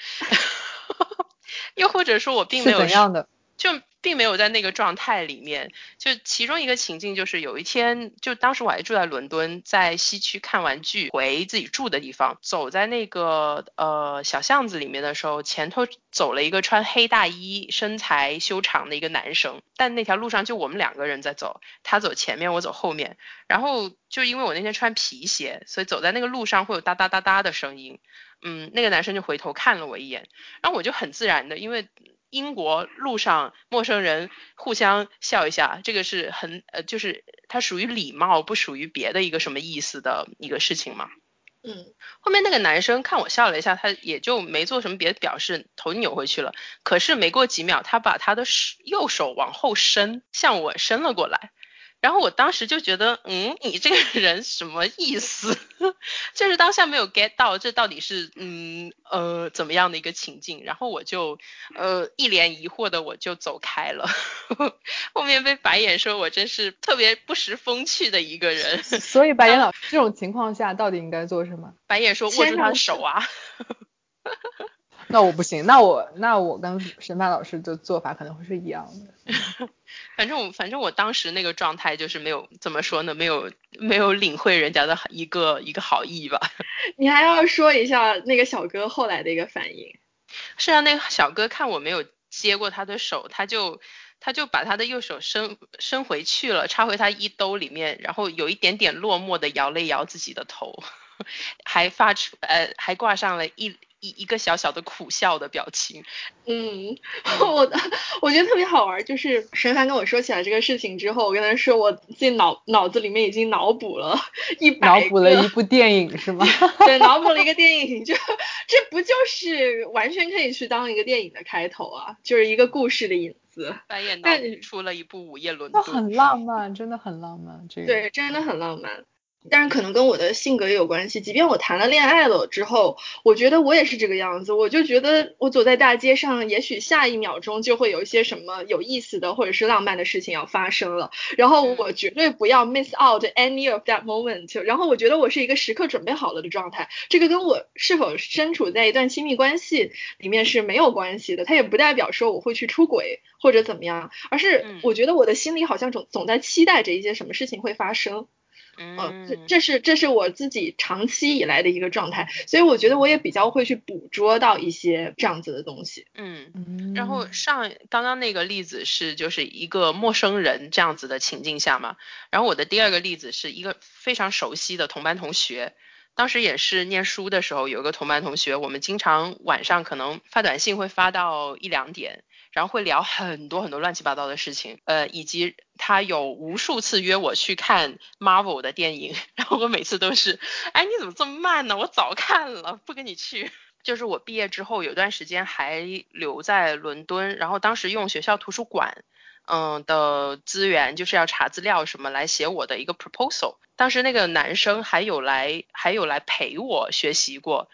又或者说我并没有怎样的就。并没有在那个状态里面，就其中一个情境就是有一天，就当时我还住在伦敦，在西区看完剧回自己住的地方，走在那个呃小巷子里面的时候，前头走了一个穿黑大衣、身材修长的一个男生，但那条路上就我们两个人在走，他走前面，我走后面，然后就因为我那天穿皮鞋，所以走在那个路上会有哒哒哒哒的声音，嗯，那个男生就回头看了我一眼，然后我就很自然的，因为。英国路上陌生人互相笑一下，这个是很呃，就是它属于礼貌，不属于别的一个什么意思的一个事情嘛。嗯，后面那个男生看我笑了一下，他也就没做什么别的表示，头扭回去了。可是没过几秒，他把他的右手往后伸，向我伸了过来。然后我当时就觉得，嗯，你这个人什么意思？就是当下没有 get 到这到底是，嗯，呃，怎么样的一个情境？然后我就，呃，一脸疑惑的我就走开了。后面被白眼说我真是特别不识风趣的一个人。所以白眼老师这种情况下到底应该做什么？白眼说握住他的手啊。那我不行，那我那我跟审判老师的做法可能会是一样的。反正我反正我当时那个状态就是没有怎么说呢，没有没有领会人家的一个一个好意吧。你还要说一下那个小哥后来的一个反应。是啊，那个小哥看我没有接过他的手，他就他就把他的右手伸伸回去了，插回他衣兜里面，然后有一点点落寞的摇了摇自己的头，还发出呃还挂上了一。一一个小小的苦笑的表情。嗯，我我觉得特别好玩，就是沈凡跟我说起来这个事情之后，我跟他说我自己脑脑子里面已经脑补了 一百脑补了一部电影是吗？对，脑补了一个电影，就这不就是完全可以去当一个电影的开头啊，就是一个故事的影子。白眼脑出了一部午夜伦敦，很浪漫，真的很浪漫，这个对，真的很浪漫。但是可能跟我的性格也有关系。即便我谈了恋爱了之后，我觉得我也是这个样子。我就觉得我走在大街上，也许下一秒钟就会有一些什么有意思的或者是浪漫的事情要发生了。然后我绝对不要 miss out any of that moment。然后我觉得我是一个时刻准备好了的状态。这个跟我是否身处在一段亲密关系里面是没有关系的。它也不代表说我会去出轨或者怎么样，而是我觉得我的心里好像总总在期待着一些什么事情会发生。嗯，这这是这是我自己长期以来的一个状态，所以我觉得我也比较会去捕捉到一些这样子的东西。嗯，然后上刚刚那个例子是就是一个陌生人这样子的情境下嘛，然后我的第二个例子是一个非常熟悉的同班同学，当时也是念书的时候有一个同班同学，我们经常晚上可能发短信会发到一两点。然后会聊很多很多乱七八糟的事情，呃，以及他有无数次约我去看 Marvel 的电影，然后我每次都是，哎，你怎么这么慢呢？我早看了，不跟你去。就是我毕业之后有段时间还留在伦敦，然后当时用学校图书馆，嗯的资源，就是要查资料什么来写我的一个 proposal。当时那个男生还有来还有来陪我学习过，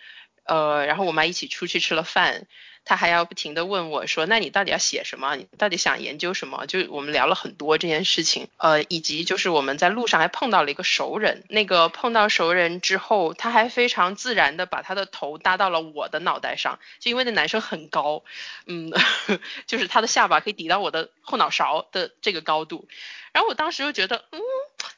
呃，然后我们还一起出去吃了饭。他还要不停的问我说：“那你到底要写什么？你到底想研究什么？”就我们聊了很多这件事情，呃，以及就是我们在路上还碰到了一个熟人。那个碰到熟人之后，他还非常自然的把他的头搭到了我的脑袋上，就因为那男生很高，嗯，就是他的下巴可以抵到我的后脑勺的这个高度。然后我当时就觉得，嗯，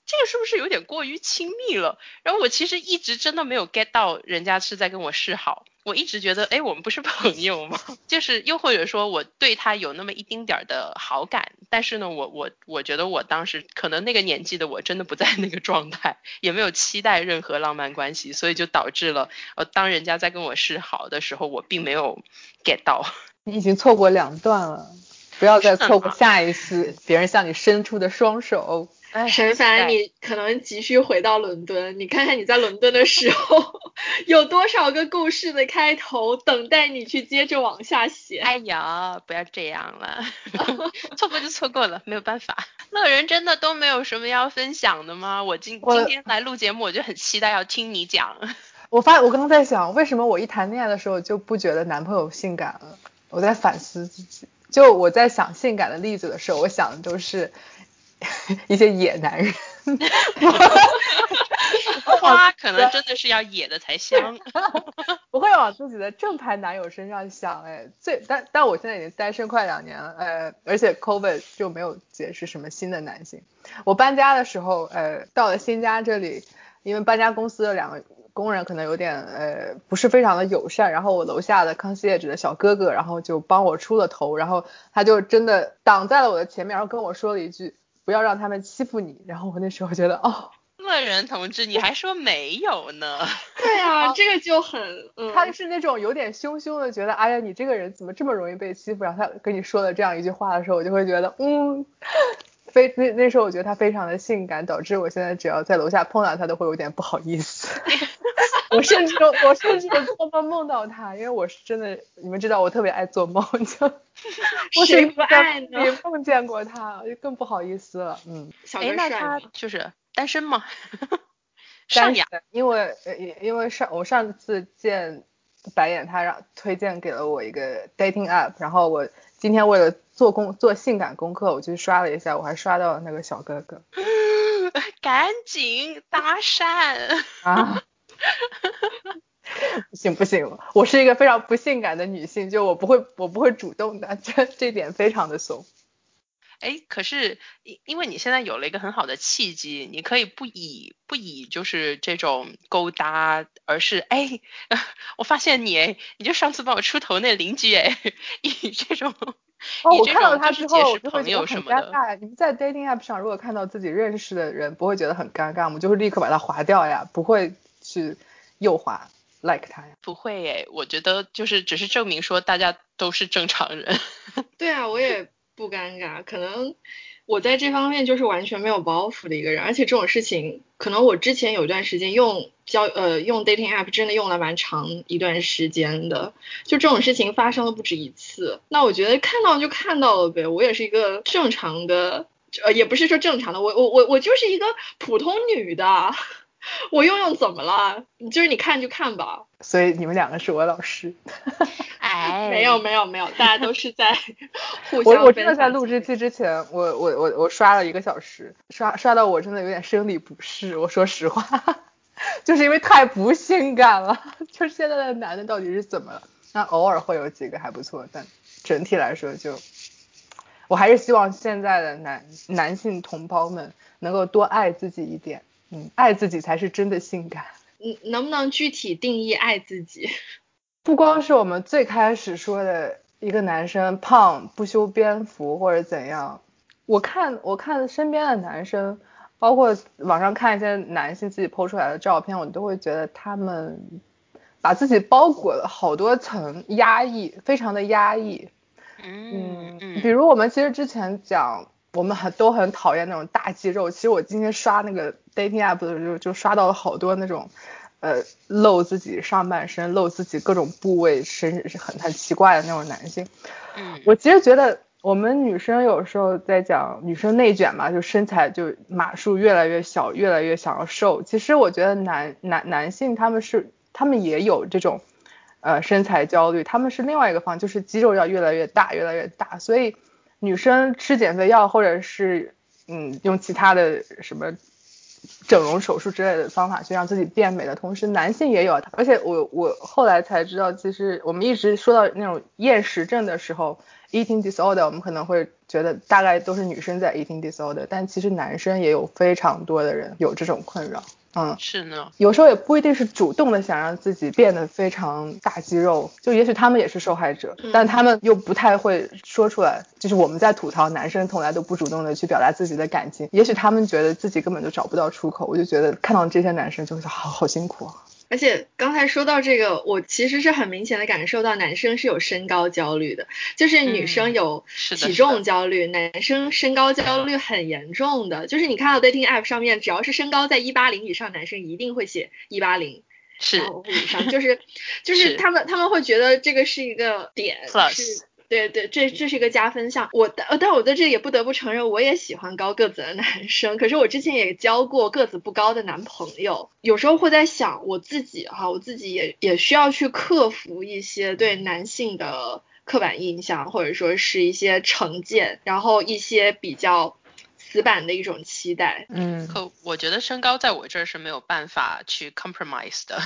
这个是不是有点过于亲密了？然后我其实一直真的没有 get 到人家是在跟我示好。我一直觉得，哎，我们不是朋友吗？就是又或者说，我对他有那么一丁点儿的好感，但是呢，我我我觉得我当时可能那个年纪的我真的不在那个状态，也没有期待任何浪漫关系，所以就导致了，呃，当人家在跟我示好的时候，我并没有 get 到。你已经错过两段了，不要再错过下一次别人向你伸出的双手。沈凡，你可能急需回到伦敦，你看看你在伦敦的时候，有多少个故事的开头等待你去接着往下写。哎呀，不要这样了，错过就错过了，没有办法。乐人真的都没有什么要分享的吗？我今今天来录节目，我就很期待要听你讲。我发，我刚刚在想，为什么我一谈恋爱的时候就不觉得男朋友性感了？我在反思自己，就我在想性感的例子的时候，我想的都是。一些野男人，花可能真的是要野的才香，不会往自己的正牌男友身上想哎，最但但我现在已经单身快两年了，呃，而且 COVID 就没有结识什么新的男性。我搬家的时候，呃，到了新家这里，因为搬家公司的两个工人可能有点呃不是非常的友善，然后我楼下的康熙业主的小哥哥，然后就帮我出了头，然后他就真的挡在了我的前面，然后跟我说了一句。不要让他们欺负你。然后我那时候觉得，哦，乐人同志，你还说没有呢？对啊，这个就很，他是那种有点凶凶的，觉得，哎呀，你这个人怎么这么容易被欺负？然后他跟你说了这样一句话的时候，我就会觉得，嗯，非那那时候我觉得他非常的性感，导致我现在只要在楼下碰到他都会有点不好意思。我甚至我甚至做梦梦到他，因为我是真的，你们知道我特别爱做梦，就 谁不爱呢？也梦见过他，就更不好意思了。嗯，哎，那他就是单身吗？单身，因为因为上我上次见白眼，他让推荐给了我一个 dating app，然后我今天为了做功做性感功课，我去刷了一下，我还刷到了那个小哥哥，赶紧搭讪啊！不行不行，我是一个非常不性感的女性，就我不会我不会主动的，这这点非常的怂。哎，可是因因为你现在有了一个很好的契机，你可以不以不以就是这种勾搭，而是哎，我发现你哎，你就上次帮我出头那邻居哎，以这种哦，我看到他之后我就会觉得很尴尬。你在 dating app 上如果看到自己认识的人，不会觉得很尴尬吗？就会立刻把它划掉呀，不会。去右滑，like 他呀？不会诶，我觉得就是只是证明说大家都是正常人。对啊，我也不尴尬，可能我在这方面就是完全没有包袱的一个人，而且这种事情，可能我之前有段时间用交呃用 dating app 真的用了蛮长一段时间的，就这种事情发生了不止一次。那我觉得看到就看到了呗，我也是一个正常的，呃也不是说正常的，我我我我就是一个普通女的。我用用怎么了？就是你看就看吧。所以你们两个是我老师。哎，没有没有没有，大家都是在 互相。我我真的在录制期之前，我我我我刷了一个小时，刷刷到我真的有点生理不适。我说实话，就是因为太不性感了。就是现在的男的到底是怎么了？那偶尔会有几个还不错，但整体来说就，我还是希望现在的男男性同胞们能够多爱自己一点。嗯，爱自己才是真的性感。嗯，能不能具体定义爱自己？不光是我们最开始说的一个男生胖不修边幅或者怎样，我看我看身边的男生，包括网上看一些男性自己 PO 出来的照片，我都会觉得他们把自己包裹了好多层，压抑，非常的压抑。嗯嗯，比如我们其实之前讲。我们很都很讨厌那种大肌肉。其实我今天刷那个 dating app 的时候，就刷到了好多那种，呃，露自己上半身、露自己各种部位、身是很很奇怪的那种男性。嗯，我其实觉得我们女生有时候在讲女生内卷嘛，就身材就码数越来越小，越来越想要瘦。其实我觉得男男男性他们是他们也有这种，呃，身材焦虑，他们是另外一个方，就是肌肉要越来越大，越来越大，所以。女生吃减肥药，或者是嗯用其他的什么整容手术之类的方法去让自己变美的同时，男性也有。而且我我后来才知道，其实我们一直说到那种厌食症的时候，eating disorder，我们可能会觉得大概都是女生在 eating disorder，但其实男生也有非常多的人有这种困扰。嗯，是呢，有时候也不一定是主动的想让自己变得非常大肌肉，就也许他们也是受害者，但他们又不太会说出来。就是我们在吐槽男生从来都不主动的去表达自己的感情，也许他们觉得自己根本就找不到出口。我就觉得看到这些男生就会好好辛苦啊。而且刚才说到这个，我其实是很明显的感受到男生是有身高焦虑的，就是女生有体重焦虑，男生身高焦虑很严重的。就是你看到 dating app 上面，只要是身高在一八零以上，男生一定会写一八零，是以上，就是 就是他们他们会觉得这个是一个点，是。对对，这这是一个加分项。我但但我在这里也不得不承认，我也喜欢高个子的男生。可是我之前也交过个子不高的男朋友，有时候会在想，我自己哈，我自己也也需要去克服一些对男性的刻板印象，或者说是一些成见，然后一些比较死板的一种期待。嗯，可我觉得身高在我这儿是没有办法去 compromise 的，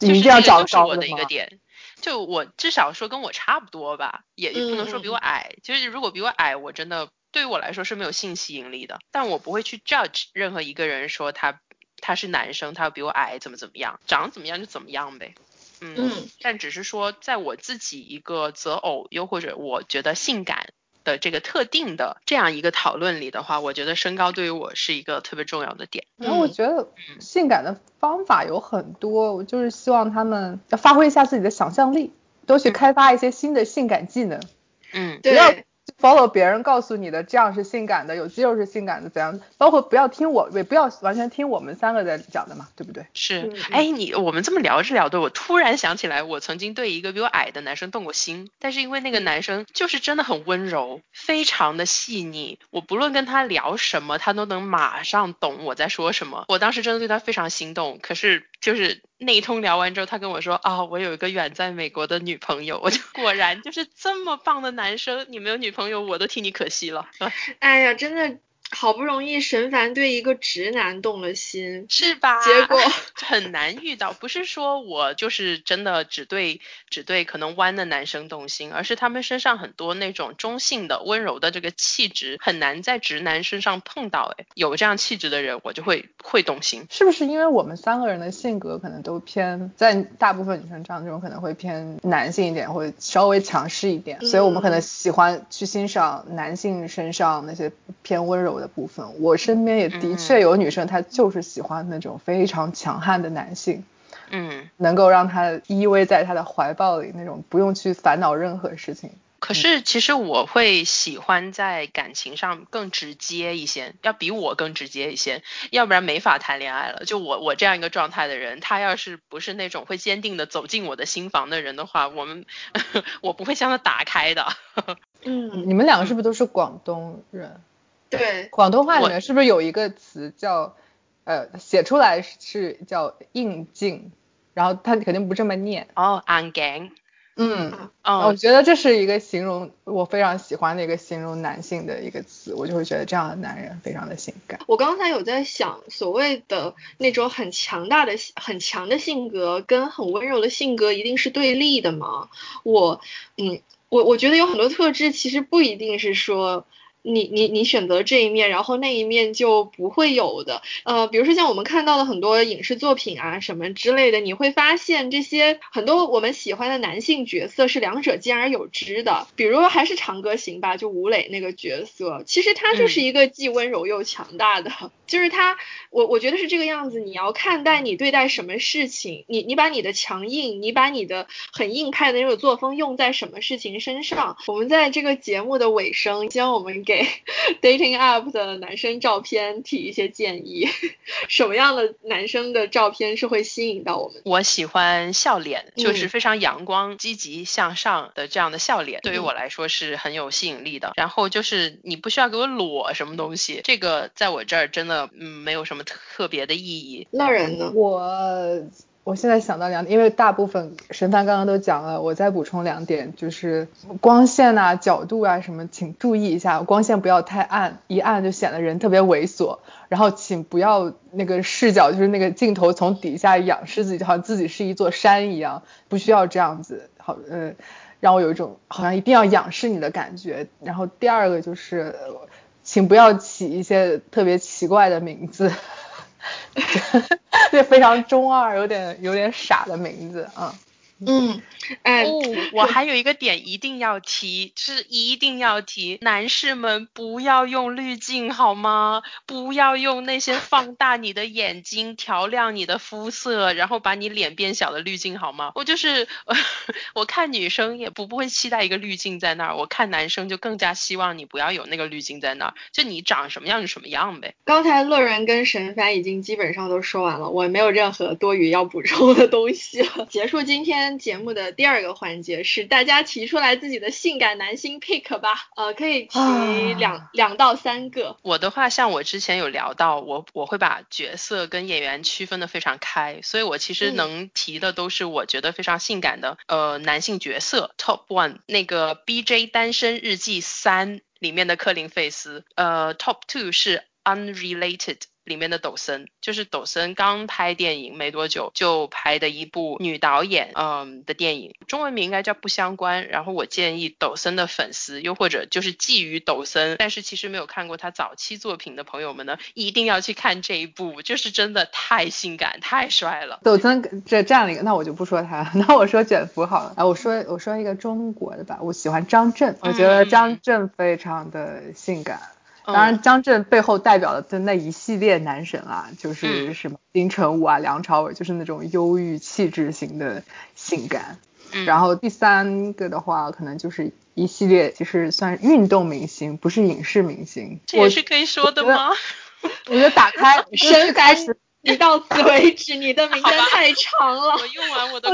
你一定要找高的一个点。就我至少说跟我差不多吧，也不能说比我矮。就是如果比我矮，我真的对于我来说是没有性吸引力的。但我不会去 judge 任何一个人说他他是男生，他比我矮怎么怎么样，长怎么样就怎么样呗。嗯，但只是说在我自己一个择偶又或者我觉得性感。的这个特定的这样一个讨论里的话，我觉得身高对于我是一个特别重要的点。然后我觉得性感的方法有很多，我就是希望他们要发挥一下自己的想象力，多去开发一些新的性感技能。嗯，对。Follow 别人告诉你的，这样是性感的，有肌肉是性感的，怎样？包括不要听我，也不要完全听我们三个在讲的嘛，对不对？是，哎，你我们这么聊着聊着，我突然想起来，我曾经对一个比我矮的男生动过心，但是因为那个男生就是真的很温柔，非常的细腻，我不论跟他聊什么，他都能马上懂我在说什么。我当时真的对他非常心动，可是就是。那一通聊完之后，他跟我说啊，我有一个远在美国的女朋友。我就果然就是这么棒的男生，你没有女朋友，哎呦我都替你可惜了。哎呀，真的。好不容易神凡对一个直男动了心，是吧？结果 很难遇到，不是说我就是真的只对只对可能弯的男生动心，而是他们身上很多那种中性的温柔的这个气质很难在直男身上碰到。哎，有这样气质的人，我就会会动心。是不是因为我们三个人的性格可能都偏在大部分女生这样这种可能会偏男性一点，会稍微强势一点，所以我们可能喜欢去欣赏男性身上那些偏温柔。的部分，我身边也的确有女生，她就是喜欢那种非常强悍的男性，嗯，能够让她依偎在他的怀抱里，那种不用去烦恼任何事情。可是其实我会喜欢在感情上更直接一些，要比我更直接一些，要不然没法谈恋爱了。就我我这样一个状态的人，他要是不是那种会坚定的走进我的心房的人的话，我们 我不会向他打开的。嗯，你们两个是不是都是广东人？对，广东话里面是不是有一个词叫呃写出来是叫应劲，然后他肯定不这么念。哦，硬頸。嗯，哦，我觉得这是一个形容我非常喜欢的一个形容男性的一个词，我就会觉得这样的男人非常的性感。我刚才有在想，所谓的那种很强大的、很强的性格跟很温柔的性格一定是对立的吗？我，嗯，我我觉得有很多特质其实不一定是说。你你你选择这一面，然后那一面就不会有的。呃，比如说像我们看到的很多影视作品啊什么之类的，你会发现这些很多我们喜欢的男性角色是两者兼而有之的。比如还是长歌行吧，就吴磊那个角色，其实他就是一个既温柔又强大的，就是他，我我觉得是这个样子。你要看待你对待什么事情，你你把你的强硬，你把你的很硬派的那种作风用在什么事情身上。我们在这个节目的尾声，将我们给。dating app 的男生照片提一些建议，什么样的男生的照片是会吸引到我们？我喜欢笑脸，就是非常阳光、积极向上的这样的笑脸，对于我来说是很有吸引力的。然后就是你不需要给我裸什么东西，这个在我这儿真的嗯没有什么特别的意义。那人呢？我。我现在想到两点，因为大部分神探刚刚都讲了，我再补充两点，就是光线啊、角度啊什么，请注意一下，光线不要太暗，一暗就显得人特别猥琐。然后请不要那个视角，就是那个镜头从底下仰视自己，好像自己是一座山一样，不需要这样子。好，呃，让我有一种好像一定要仰视你的感觉。然后第二个就是，请不要起一些特别奇怪的名字。这非常中二，有点有点傻的名字啊。嗯，哎，我还有一个点一定要提，是一定要提，男士们不要用滤镜好吗？不要用那些放大你的眼睛、调亮你的肤色，然后把你脸变小的滤镜好吗？我就是，我看女生也不不会期待一个滤镜在那儿，我看男生就更加希望你不要有那个滤镜在那儿，就你长什么样就什么样呗。刚才乐人跟神凡已经基本上都说完了，我没有任何多余要补充的东西了。结束今天。节目的第二个环节是大家提出来自己的性感男星 pick 吧，呃，可以提两两到三个。我的话，像我之前有聊到，我我会把角色跟演员区分的非常开，所以我其实能提的都是我觉得非常性感的呃男性角色。Top one 那个 BJ 单身日记三里面的克林费斯，呃，Top two 是 Unrelated。里面的抖森就是抖森刚拍电影没多久就拍的一部女导演嗯的电影，中文名应该叫不相关。然后我建议抖森的粉丝，又或者就是觊觎抖森，但是其实没有看过他早期作品的朋友们呢，一定要去看这一部，就是真的太性感太帅了。抖森这占了一个，那我就不说他，那我说卷福好了。啊，我说我说一个中国的吧，我喜欢张震，我觉得张震非常的性感。当然，张震背后代表的那一系列男神啊，就是什么金城武啊、梁朝伟，就是那种忧郁气质型的性感。然后第三个的话，可能就是一系列，其实算运动明星，不是影视明星。这也是可以说的吗？我觉得打开 深开始。你到此为止，你的名单太长了。我用完我的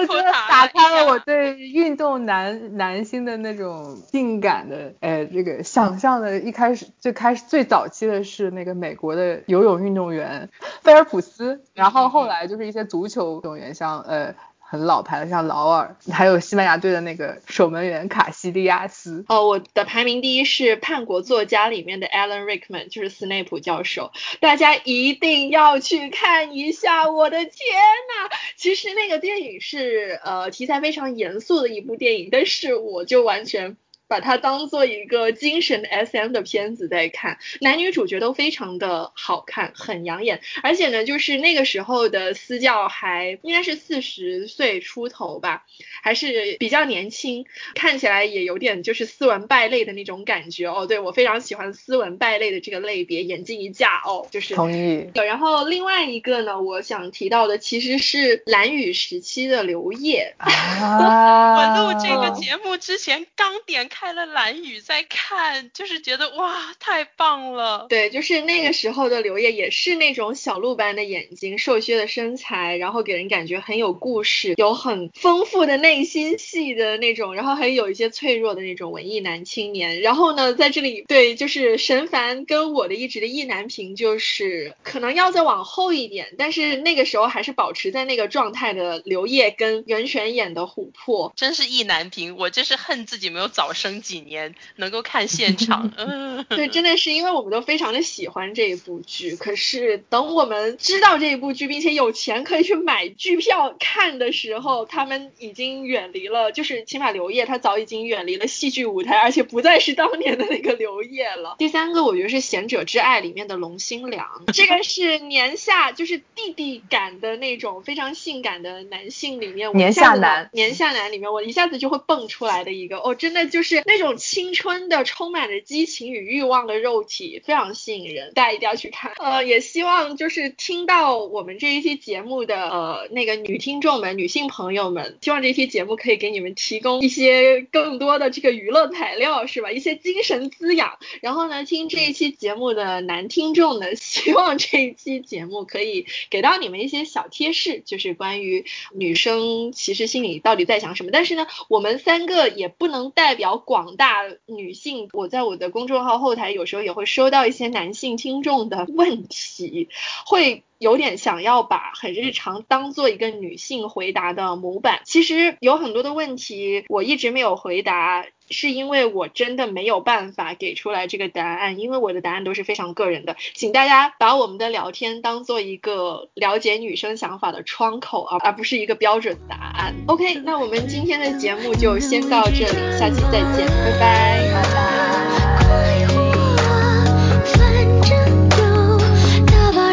打开了我对运动男男星的那种性感的，呃，这个想象的。一开始最开始最早期的是那个美国的游泳运动员菲尔普斯，然后后来就是一些足球运动员，像呃。很老牌的，像劳尔，还有西班牙队的那个守门员卡西利亚斯。哦，我的排名第一是《叛国作家》里面的 Alan Rickman，就是斯内普教授，大家一定要去看一下。我的天呐，其实那个电影是呃题材非常严肃的一部电影，但是我就完全。把它当做一个精神 SM 的片子在看，男女主角都非常的好看，很养眼，而且呢，就是那个时候的私教还应该是四十岁出头吧，还是比较年轻，看起来也有点就是斯文败类的那种感觉哦。对我非常喜欢斯文败类的这个类别，眼镜一架哦，就是同意。对，然后另外一个呢，我想提到的其实是蓝雨时期的刘烨。啊，我录这个节目之前刚点开了蓝雨在看，就是觉得哇太棒了。对，就是那个时候的刘烨也是那种小鹿般的眼睛、瘦削的身材，然后给人感觉很有故事、有很丰富的内心戏的那种，然后还有一些脆弱的那种文艺男青年。然后呢，在这里对，就是神凡跟我的一直的意难平，就是可能要再往后一点，但是那个时候还是保持在那个状态的刘烨跟袁泉演的琥珀，真是意难平。我真是恨自己没有早生几年能够看现 场。嗯，对，真的是因为我们都非常的喜欢这一部剧，可是等我们知道这一部剧，并且有钱可以去买剧票看的时候，他们已经远离了，就是起码刘烨他早已经远离了戏剧舞台，而且不再是当年的那个刘烨了。第三个我觉得是《贤者之爱》里面的龙心良，这个是年下就是弟弟感的那种非常性感的男性里面，年下男，年下男里面我一下子就会蹦出来的一个，哦，真的就是那种青春的、充满着激情与欲望的肉体，非常吸引人，大家一定要去看。呃，也希望就是听到我们这一期节目的呃那个女听众们、女性朋友们，希望这期节目可以给你们提供一些更多的这个娱乐材料，是吧？一些精神滋养。然后呢，听这一期节目的男听众呢，希望这一期节目可以给到你们一些小贴士，就是关于女生其实心里到底在想什么。但是呢，我们三个也不能代表广大女性。我在我的公众号后台有时候也会收到一些男性听众的问题，会。有点想要把很日常当做一个女性回答的模板。其实有很多的问题我一直没有回答，是因为我真的没有办法给出来这个答案，因为我的答案都是非常个人的。请大家把我们的聊天当做一个了解女生想法的窗口，啊而不是一个标准答案。OK，那我们今天的节目就先到这里，下期再见，拜拜，拜拜。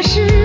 是。